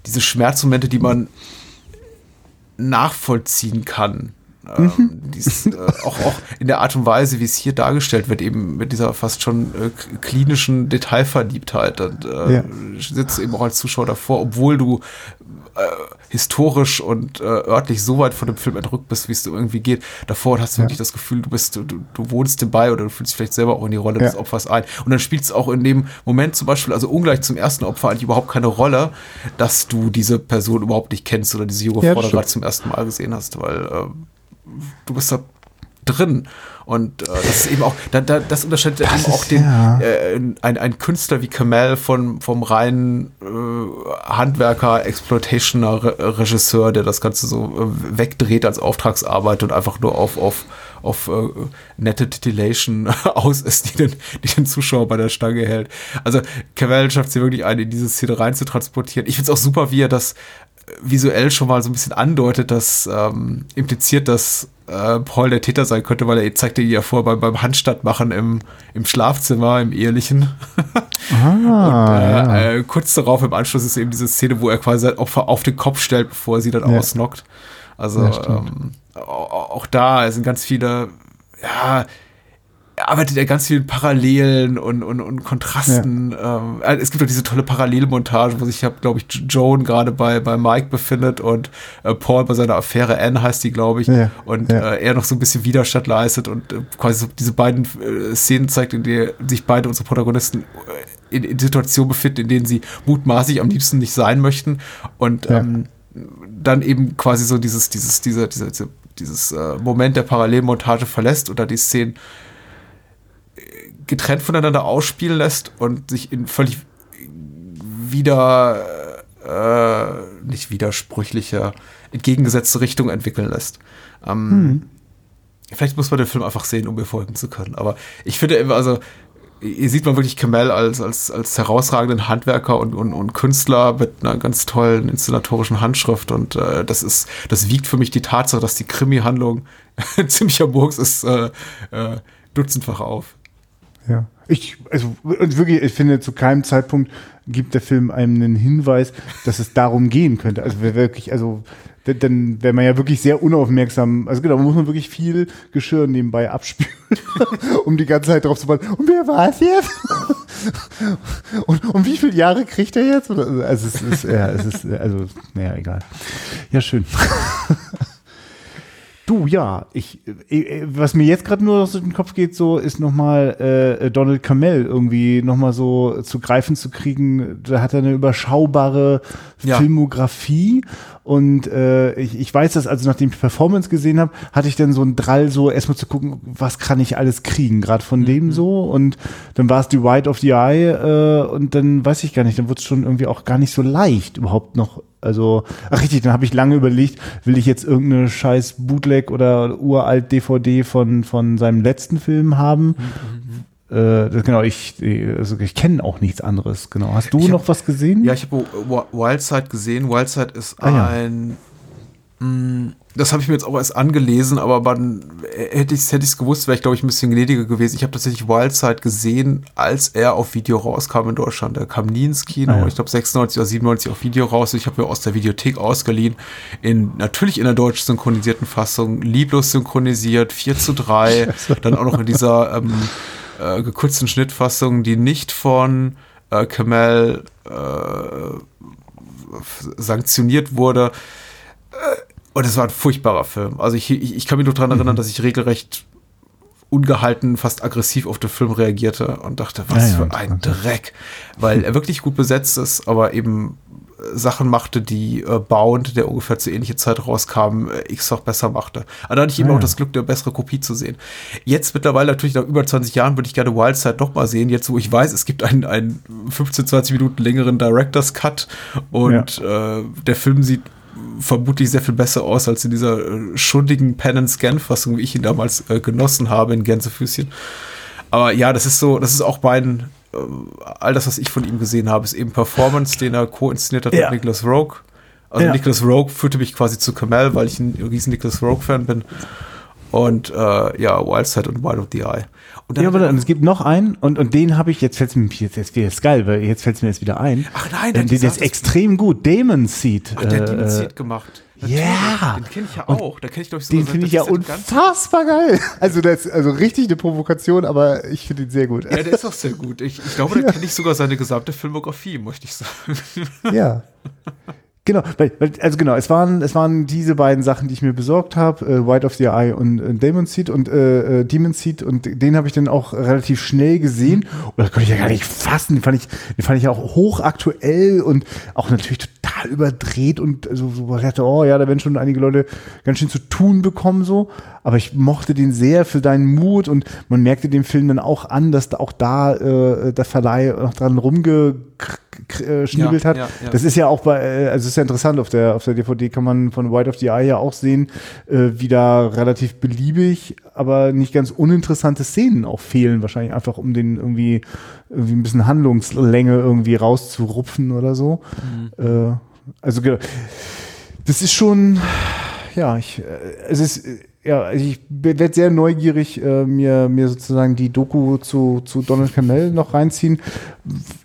diese Schmerzmomente, die man nachvollziehen kann. Mhm. Ähm, dies, äh, auch, auch in der Art und Weise, wie es hier dargestellt wird, eben mit dieser fast schon äh, klinischen Detailverliebtheit. Und äh, Ja. sitzt eben auch als Zuschauer davor, obwohl du äh, historisch und äh, örtlich so weit von dem Film entrückt bist, wie es dir irgendwie geht. Davor hast du Ja. wirklich das Gefühl, du bist, du, du wohnst dabei oder du fühlst dich vielleicht selber auch in die Rolle Ja. des Opfers ein. Und dann spielt es auch in dem Moment zum Beispiel, also ungleich zum ersten Opfer eigentlich überhaupt keine Rolle, dass du diese Person überhaupt nicht kennst oder diese junge Ja, Frau da gerade zum ersten Mal gesehen hast, weil äh, du bist da drin. Und äh, das ist eben auch, da, da, das unterscheidet Das eben auch ist- den, ja. äh, ein, ein Künstler wie Kamel von, vom reinen äh, Handwerker, Exploitationer-Regisseur, der das Ganze so äh, wegdreht als Auftragsarbeit und einfach nur auf, auf, auf äh, nette Titillation aus ist, die den, die den Zuschauer bei der Stange hält. Also Kamel schafft es wirklich ein, in diese Szene rein zu transportieren. Ich finde es auch super, wie er das visuell schon mal so ein bisschen andeutet, das ähm, impliziert, dass äh, Paul der Täter sein könnte, weil er zeigt dir ja vor beim, beim Handstandmachen im, im Schlafzimmer, im ehelichen. Ah, ja. äh, äh, kurz darauf im Anschluss ist eben diese Szene, wo er quasi sein Opfer auf den Kopf stellt, bevor er sie dann Ja. ausnockt. Also Ja, ähm, au- auch da sind ganz viele, ja, arbeitet ja ganz vielen Parallelen und, und, und Kontrasten. Ähm, äh, es gibt auch diese tolle Parallelmontage, wo sich, glaube ich, Joan gerade bei, bei Mike befindet und äh, Paul bei seiner Affäre Anne heißt die, glaube ich, Ja, und ja. Äh, er noch so ein bisschen Widerstand leistet und äh, quasi so diese beiden äh, Szenen zeigt, in der sich beide unsere Protagonisten äh, in, in Situationen befinden, in denen sie mutmaßlich am liebsten nicht sein möchten und Ja. ähm, dann eben quasi so dieses, dieses, dieser, dieser, dieser, dieses äh, Moment der Parallelmontage verlässt oder die Szenen getrennt voneinander ausspielen lässt und sich in völlig wieder äh, nicht widersprüchliche, entgegengesetzte Richtung entwickeln lässt. Ähm, Vielleicht muss man den Film einfach sehen, um mir folgen zu können. Aber ich finde immer, also hier sieht man wirklich Kamel als, als, als herausragenden Handwerker und, und, und Künstler mit einer ganz tollen inszenatorischen Handschrift. Und äh, das ist, das wiegt für mich die Tatsache, dass die Krimi-Handlung ziemlicher Murks ist, äh, äh, dutzendfach auf. Ja. Ich, also und wirklich, ich finde, zu keinem Zeitpunkt gibt der Film einem einen Hinweis, dass es darum gehen könnte. Also wirklich, also dann wäre man ja wirklich sehr unaufmerksam. Also genau, muss man wirklich viel Geschirr nebenbei abspülen, um die ganze Zeit drauf zu warten. Und wer war es jetzt? und, und wie viele Jahre kriegt er jetzt? Also es ist, ja, es ist, also, naja, egal. Ja, schön. Du, ja, ich, äh, was mir jetzt gerade nur aus dem Kopf geht, so ist nochmal äh, Donald Camell irgendwie nochmal so zu greifen zu kriegen. Da hat er eine überschaubare Ja. Filmografie und äh, ich, ich weiß das, also nachdem ich Performance gesehen habe, hatte ich dann so einen Drall, so erstmal zu gucken, was kann ich alles kriegen, gerade von dem so und dann war es die White of the Eye äh, und dann weiß ich gar nicht, dann wurde es schon irgendwie auch gar nicht so leicht überhaupt noch also, ach richtig, dann habe ich lange überlegt, will ich jetzt irgendeine scheiß Bootleg oder uralt DVD von, von seinem letzten Film haben? Äh, das, genau, ich, also ich kenne auch nichts anderes, genau. Hast du Ich hab- noch was gesehen? Ja, ich habe Wildside gesehen. Wildside ist Ah, ja. Das habe ich mir jetzt auch erst angelesen, aber man, hätte ich es hätte ich's gewusst, wäre ich, glaube ich, ein bisschen gnädiger gewesen. Ich habe tatsächlich Wildside gesehen, als er auf Video rauskam in Deutschland. Er kam nie ins Kino, Ah, ja. ich glaube 96 oder 97 auf Video raus. Ich habe mir aus der Videothek ausgeliehen, in, natürlich in der deutsch synchronisierten Fassung, lieblos synchronisiert, 4 zu 3, dann auch noch in dieser ähm, äh, gekürzten Schnittfassung, die nicht von äh, Kamel äh, sanktioniert wurde. Und es war ein furchtbarer Film. Also ich, ich, ich kann mich nur daran Mhm. erinnern, dass ich regelrecht ungehalten, fast aggressiv auf den Film reagierte und dachte, was Ja, ja, für ein Dreck. Weil er wirklich gut besetzt ist, aber eben äh, Sachen machte, die äh, Bound, der ungefähr zur ähnlichen Zeit rauskam, äh, x-fach besser machte. Aber da hatte ich eben Ja, auch ja. das Glück, eine bessere Kopie zu sehen. Jetzt mittlerweile natürlich nach über 20 Jahren würde ich gerne Wildside doch mal sehen. Jetzt, wo ich weiß, es gibt einen, einen 15, 20 Minuten längeren Director's Cut und äh, der Film sieht vermutlich sehr viel besser aus als in dieser äh, schundigen Pen-and-Scan-Fassung, wie ich ihn damals äh, genossen habe in Gänsefüßchen. Aber ja, das ist so, das ist auch mein, äh, all das, was ich von ihm gesehen habe, ist eben Performance, den er co-inszeniert hat Ja. mit Nicholas Rogue. Also Ja. Nicholas Rogue führte mich quasi zu Kamel, weil ich ein riesen Nicholas Rogue-Fan bin. Und äh, ja, Wildside und Wild of the Eye. Und Ja, aber er dann, es gibt noch einen und, und den habe ich, jetzt fällt mir jetzt, jetzt wieder ist geil, weil jetzt fällt es mir jetzt wieder ein. Ach nein, äh, der- der, der ist extrem gut. Demon Seed. Ach, der äh, Demon äh, Seed gemacht. ja. Den kenne ich ja Und auch. Da kenne ich, glaube ich, Den sogar finde ich ja unfassbar geil. Also das ist also richtig eine Provokation, aber ich finde ihn sehr gut. Ja, der ist auch sehr gut. Ich, ich glaube, da kenne ich sogar seine gesamte Filmografie, möchte ich sagen. Ja. Genau, weil, also genau, es waren, es waren diese beiden Sachen, die ich mir besorgt habe, äh, White of the Eye und äh, Demon Seed und äh, äh, Demon Seed und den habe ich dann auch relativ schnell gesehen. Und das konnte ich ja gar nicht fassen. Den fand ich, den fand ich ja auch hochaktuell und auch natürlich total überdreht und so, so ich dachte, oh ja, da werden schon einige Leute ganz schön zu tun bekommen so. Aber ich mochte den sehr für deinen Mut und man merkte dem Film dann auch an, dass da auch da äh, der Verleih noch dran rumgeschnibbelt Ja, hat. ja, ja. Das ist ja auch bei, äh, also ist ja interessant, auf der, auf der DVD kann man von White of the Eye ja auch sehen, äh, wie da relativ beliebig, aber nicht ganz uninteressante Szenen auch fehlen, wahrscheinlich einfach um den irgendwie, irgendwie ein bisschen Handlungslänge irgendwie rauszurupfen oder so. Äh, also genau. das ist schon, ja, ich, äh, es ist, äh, ja, also ich werde sehr neugierig, äh, mir, mir sozusagen die Doku zu, zu Donald Cammell noch reinziehen.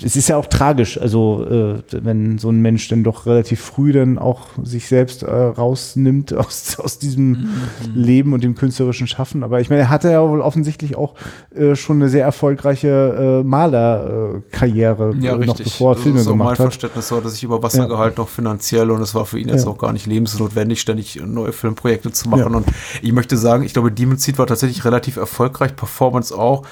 Es ist ja auch tragisch, also äh, wenn so ein Mensch dann doch relativ früh dann auch sich selbst äh, rausnimmt aus, aus diesem Leben und dem künstlerischen Schaffen. Aber ich meine, er hatte ja wohl offensichtlich auch äh, schon eine sehr erfolgreiche äh, Malerkarriere, Ja, äh, noch richtig. bevor er Filme mein gemacht hat. Verständnis war, dass ich über Wasser Ja. gehalten, auch finanziell, und es war für ihn jetzt Ja. auch gar nicht lebensnotwendig, ständig neue Filmprojekte zu machen. Ja. Und ich möchte sagen, ich glaube, Demon Seed war tatsächlich relativ erfolgreich, Performance auch,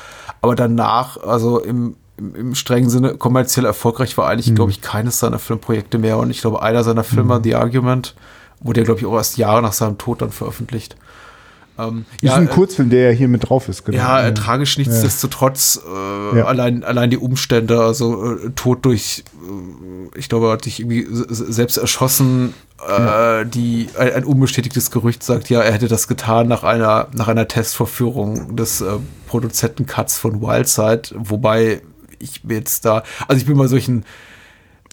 aber danach, also im, im, im strengen Sinne kommerziell erfolgreich war eigentlich, Mhm. glaube ich, keines seiner Filmprojekte mehr. Und ich glaube, einer seiner Filme, The Argument, wurde ja, glaube ich, auch erst Jahre nach seinem Tod dann veröffentlicht. Ähm, ist ein äh, Kurzfilm, der ja hier mit drauf ist. Genau. ja, äh, tragisch nichtsdestotrotz, äh, Ja. allein, allein die Umstände, also äh, Tod durch, äh, ich glaube, er hat sich irgendwie selbst erschossen, äh, die, ein, ein unbestätigtes Gerücht sagt, ja, er hätte das getan nach einer, nach einer Testvorführung des äh, Produzentencuts von Wildside, wobei ich mir jetzt da, also ich bin bei solchen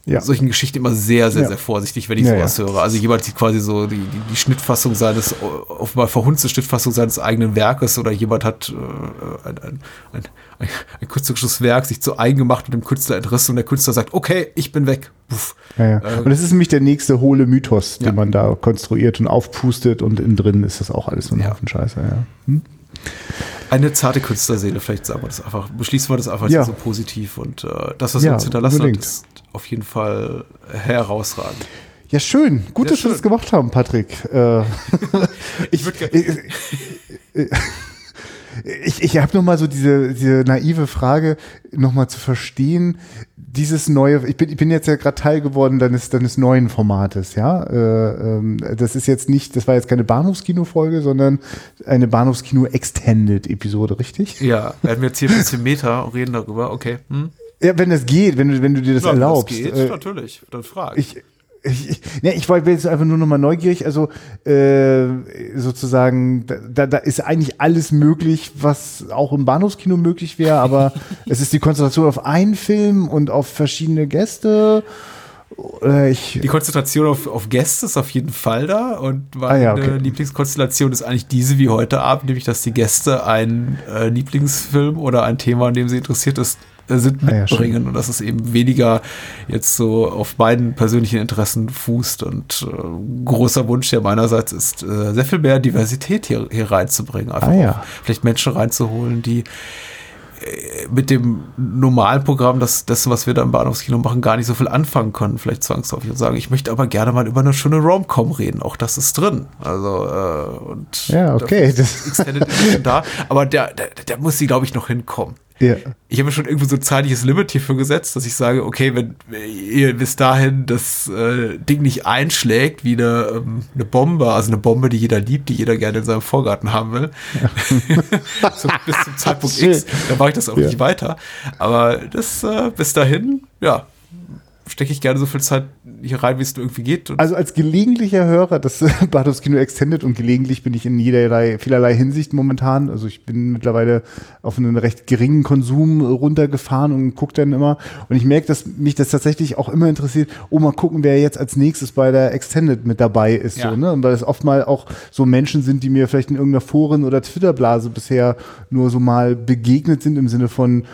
Ja. solchen Geschichten immer sehr, sehr, Ja. sehr vorsichtig, wenn ich Ja, sowas ja. höre. Also jemand sieht quasi so die, die, die Schnittfassung seines, offenbar verhunzte Schnittfassung seines eigenen Werkes oder jemand hat äh, ein, ein, ein, ein, ein künstlerisches Werk sich zu eigen gemacht und dem Künstler entrissen und der Künstler sagt, okay, ich bin weg. Puff. Ja. Äh, Und das ist nämlich der nächste hohle Mythos, den man da konstruiert und aufpustet und innen drin ist das auch alles so ein. Haufen Scheiße. Ja. Eine zarte Künstlerseele, vielleicht sagen wir das einfach, beschließen wir das einfach Ja. so positiv und äh, das, was Ja, uns hinterlassen unbedingt. hat, ist auf jeden Fall herausragend. ja, schön. Gut, Ja, dass wir schön. das gemacht haben, Patrick. Äh, Ich würde ich ich habe noch mal so diese, diese naive Frage noch mal zu verstehen. Dieses neue, ich bin, ich bin jetzt ja gerade Teil geworden deines, deines neuen Formates, ja. Äh, ähm, das ist jetzt nicht, das war jetzt keine Bahnhofskino-Folge, sondern eine Bahnhofskino-Extended-Episode, richtig? Ja, werden wir jetzt hier ein bisschen Meta und reden darüber, okay. Hm? Ja, wenn das geht, wenn du, wenn du dir das Ja, erlaubst. Das geht, Äh, natürlich. Dann frag. ich, ich, ich, ne, ich wollte jetzt einfach nur noch mal neugierig, also äh, sozusagen, da- da, ist eigentlich alles möglich, was auch im Bahnhofskino möglich wäre, aber es ist die Konzentration auf einen Film und auf verschiedene Gäste Oder ich, Die Konzentration auf, auf Gäste ist auf jeden Fall da und meine Ah ja, okay. Lieblingskonstellation ist eigentlich diese wie heute Abend, nämlich dass die Gäste einen äh, Lieblingsfilm oder ein Thema, an dem sie interessiert ist, äh, sind Ah ja, mitbringen und dass es eben weniger jetzt so auf beiden persönlichen Interessen fußt und äh, großer Wunsch ja meinerseits ist, äh, sehr viel mehr Diversität hier, hier reinzubringen. Einfach Ah ja. vielleicht Menschen reinzuholen, die mit dem normalen Programm, das, das, was wir da im Bahnhofskino machen, gar nicht so viel anfangen können, vielleicht zwangsläufig und sagen, ich möchte aber gerne mal über eine schöne Rom-Com reden. Auch das ist drin. Also, äh, und Ja, okay, dafür das- ist Extended Edition da. Aber der, der, der muss sie, glaube ich, noch hinkommen. Ja. Ich habe mir schon irgendwie so ein zeitliches Limit hierfür gesetzt, dass ich sage, okay, wenn ihr bis dahin das äh, Ding nicht einschlägt wie eine, ähm, eine Bombe, also eine Bombe, die jeder liebt, die jeder gerne in seinem Vorgarten haben will, so, bis zum Zeitpunkt. X, dann mache ich das auch Ja. nicht weiter. Aber das äh, bis dahin, ja, stecke ich gerne so viel Zeit hier rein, wie es irgendwie geht. Und Also als gelegentlicher Hörer des Bahnhofskino Extended und gelegentlich bin ich in jederlei, vielerlei Hinsicht momentan. Also ich bin mittlerweile auf einen recht geringen Konsum runtergefahren und gucke dann immer. Und ich merke, dass mich das tatsächlich auch immer interessiert, oh mal gucken, wer jetzt als nächstes bei der Extended mit dabei ist. Ja. So, ne? Und weil es oft mal auch so Menschen sind, die mir vielleicht in irgendeiner Foren- oder Twitterblase bisher nur so mal begegnet sind im Sinne von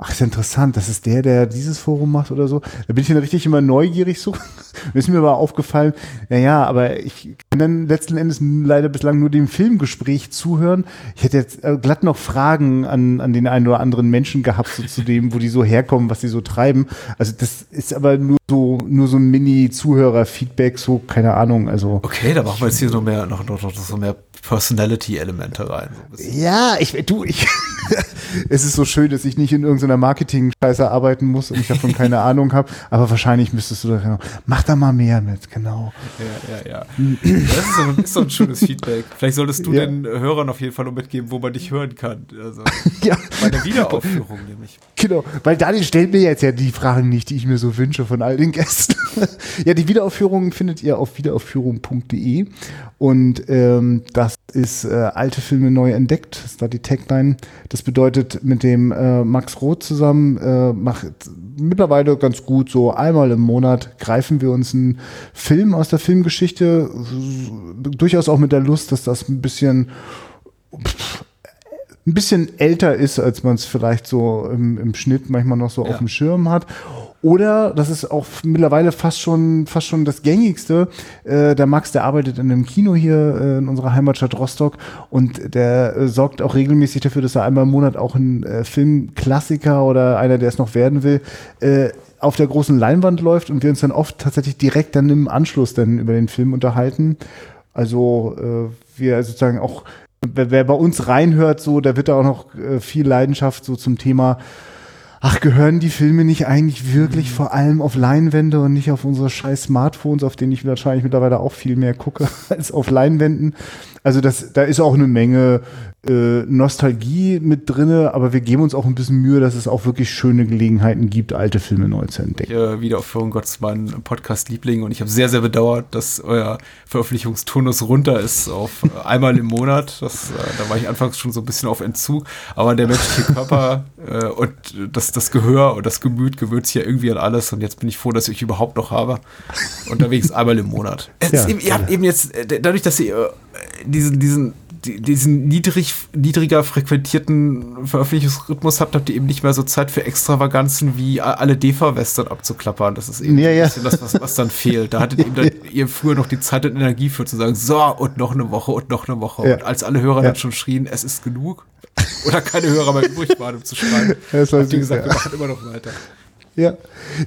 Ach, ist ja interessant, das ist der, der dieses Forum macht oder so. Da bin ich dann richtig immer neugierig so. Ist mir aber aufgefallen, naja, aber ich kann dann letzten Endes leider bislang nur dem Filmgespräch zuhören. Ich hätte jetzt äh, glatt noch Fragen an, an den einen oder anderen Menschen gehabt, so zu dem, wo die so herkommen, was die so treiben. Also das ist aber nur so, nur so ein Mini-Zuhörer-Feedback, so, keine Ahnung, also. okay, da machen wir jetzt hier so mehr, noch, noch, noch so mehr Personality-Elemente rein. So. Ja, ich, du, ich, es ist so schön, dass ich nicht in irgendeiner Marketing-Scheiße arbeiten muss und ich davon keine Ahnung habe, aber wahrscheinlich müsstest du da, mach da mal mehr mit, genau. Ja, ja, ja. Das ist so, ist so ein schönes Feedback. Vielleicht solltest du Ja. den Hörern auf jeden Fall noch mitgeben, wo man dich hören kann. Also Ja, bei der Wiederaufführung nämlich. genau, weil Daniel stellt mir jetzt ja die Fragen nicht, die ich mir so wünsche von all den Gästen. ja, die Wiederaufführung findet ihr auf wiederaufführung.de und ähm, das ist äh, alte Filme neu entdeckt, das da die Tagline. Das bedeutet, mit dem äh, Max Roth zusammen äh, macht mittlerweile ganz gut so einmal im Monat greifen wir uns einen Film aus der Filmgeschichte, durchaus auch mit der Lust, dass das ein bisschen ein bisschen älter ist, als man es vielleicht so im, im Schnitt manchmal noch so Ja. auf dem Schirm hat. Oder, das ist auch mittlerweile fast schon, fast schon das Gängigste, äh, der Max, der arbeitet in einem Kino hier äh, in unserer Heimatstadt Rostock und der äh, sorgt auch regelmäßig dafür, dass er einmal im Monat auch ein äh, Filmklassiker oder einer, der es noch werden will, äh, auf der großen Leinwand läuft und wir uns dann oft tatsächlich direkt dann im Anschluss dann über den Film unterhalten. Also äh, wir sozusagen auch, wer, wer bei uns reinhört, so, da wird da auch noch äh, viel Leidenschaft so zum Thema, ach, gehören die Filme nicht eigentlich wirklich vor allem auf Leinwände und nicht auf unsere scheiß Smartphones, auf denen ich wahrscheinlich mittlerweile auch viel mehr gucke als auf Leinwänden. Also das, da ist auch eine Menge äh, Nostalgie mit drinne, aber wir geben uns auch ein bisschen Mühe, dass es auch wirklich schöne Gelegenheiten gibt, alte Filme neu zu entdecken. Äh, Wiederaufführung Gottes mein Podcast-Liebling und ich habe sehr, sehr bedauert, dass euer Veröffentlichungsturnus runter ist auf äh, einmal im Monat. Das, äh, da war ich anfangs schon so ein bisschen auf Entzug, aber der menschliche Körper äh, und das, das Gehör und das Gemüt gewöhnt sich ja irgendwie an alles und jetzt bin ich froh, dass ich euch überhaupt noch habe. Unterwegs einmal im Monat. Ja, eben, ihr habt eben jetzt, äh, dadurch, dass ihr äh, diesen, diesen die- diesen niedrig, niedriger frequentierten Veröffentlichungsrhythmus habt, habt ihr eben nicht mehr so Zeit für Extravaganzen wie alle DEFA-Western abzuklappern. Das ist eben Ja, ja. das, was, was dann fehlt. Da hattet eben dann ihr früher noch die Zeit und Energie für zu sagen, so, und noch eine Woche und noch eine Woche. Ja. Und als alle Hörer dann schon schrien, es ist genug, oder keine Hörer mehr übrig waren, um zu schreiben, habt ihr gesagt, wir machen immer noch weiter. Ja.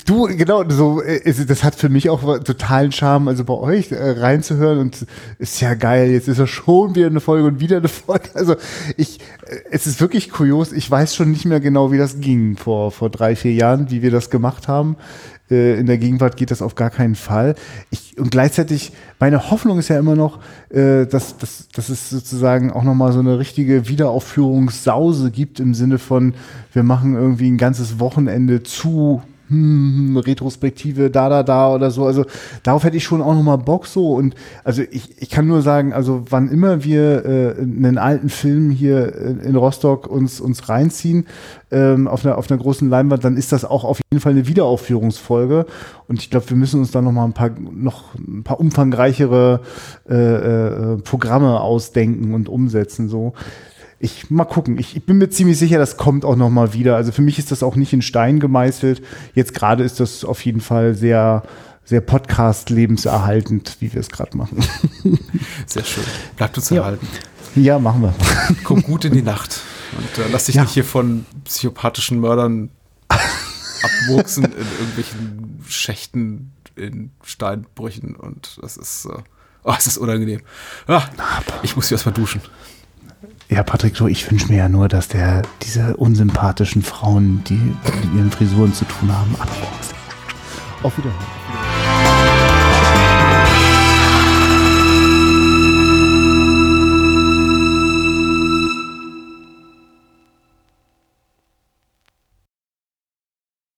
Du, genau, so, äh, das hat für mich auch totalen Charme, also bei euch äh, reinzuhören und ist ja geil, jetzt ist ja schon wieder eine Folge und wieder eine Folge. Also ich, äh, es ist wirklich kurios, ich weiß schon nicht mehr genau, wie das ging vor, vor drei, vier Jahren, wie wir das gemacht haben. Äh, In der Gegenwart geht das auf gar keinen Fall. Ich, und gleichzeitig, meine Hoffnung ist ja immer noch, äh, dass, dass, dass es sozusagen auch nochmal so eine richtige Wiederaufführungssause gibt im Sinne von, wir machen irgendwie ein ganzes Wochenende zu hm, Retrospektive, da, da, da oder so. Also darauf hätte ich schon auch nochmal Bock so. Und also ich, ich kann nur sagen, also wann immer wir äh, einen alten Film hier in Rostock uns, uns reinziehen, ähm, auf, einer, auf einer großen Leinwand, dann ist das auch auf jeden Fall eine Wiederaufführungsfolge. Und ich glaube, wir müssen uns da nochmal ein paar, noch ein paar umfangreichere äh, äh, Programme ausdenken und umsetzen. So ich mal gucken. Ich, ich bin mir ziemlich sicher, das kommt auch noch mal wieder. Also für mich ist das auch nicht in Stein gemeißelt. Jetzt gerade ist das auf jeden Fall sehr sehr Podcast lebenserhaltend, wie wir es gerade machen. Sehr schön. Bleibt uns Ja. erhalten. ja, machen wir. Komm gut in die Nacht. Und äh, lass dich Ja. nicht hier von psychopathischen Mördern abwuchsen in irgendwelchen Schächten, in Steinbrüchen. Und das ist, äh, oh, es ist unangenehm. Ah, ich muss hier erstmal duschen. Ja, Patrick, so, ich wünsche mir ja nur, dass der diese unsympathischen Frauen, die mit ihren Frisuren zu tun haben, abwuchst. Auf Wiedersehen.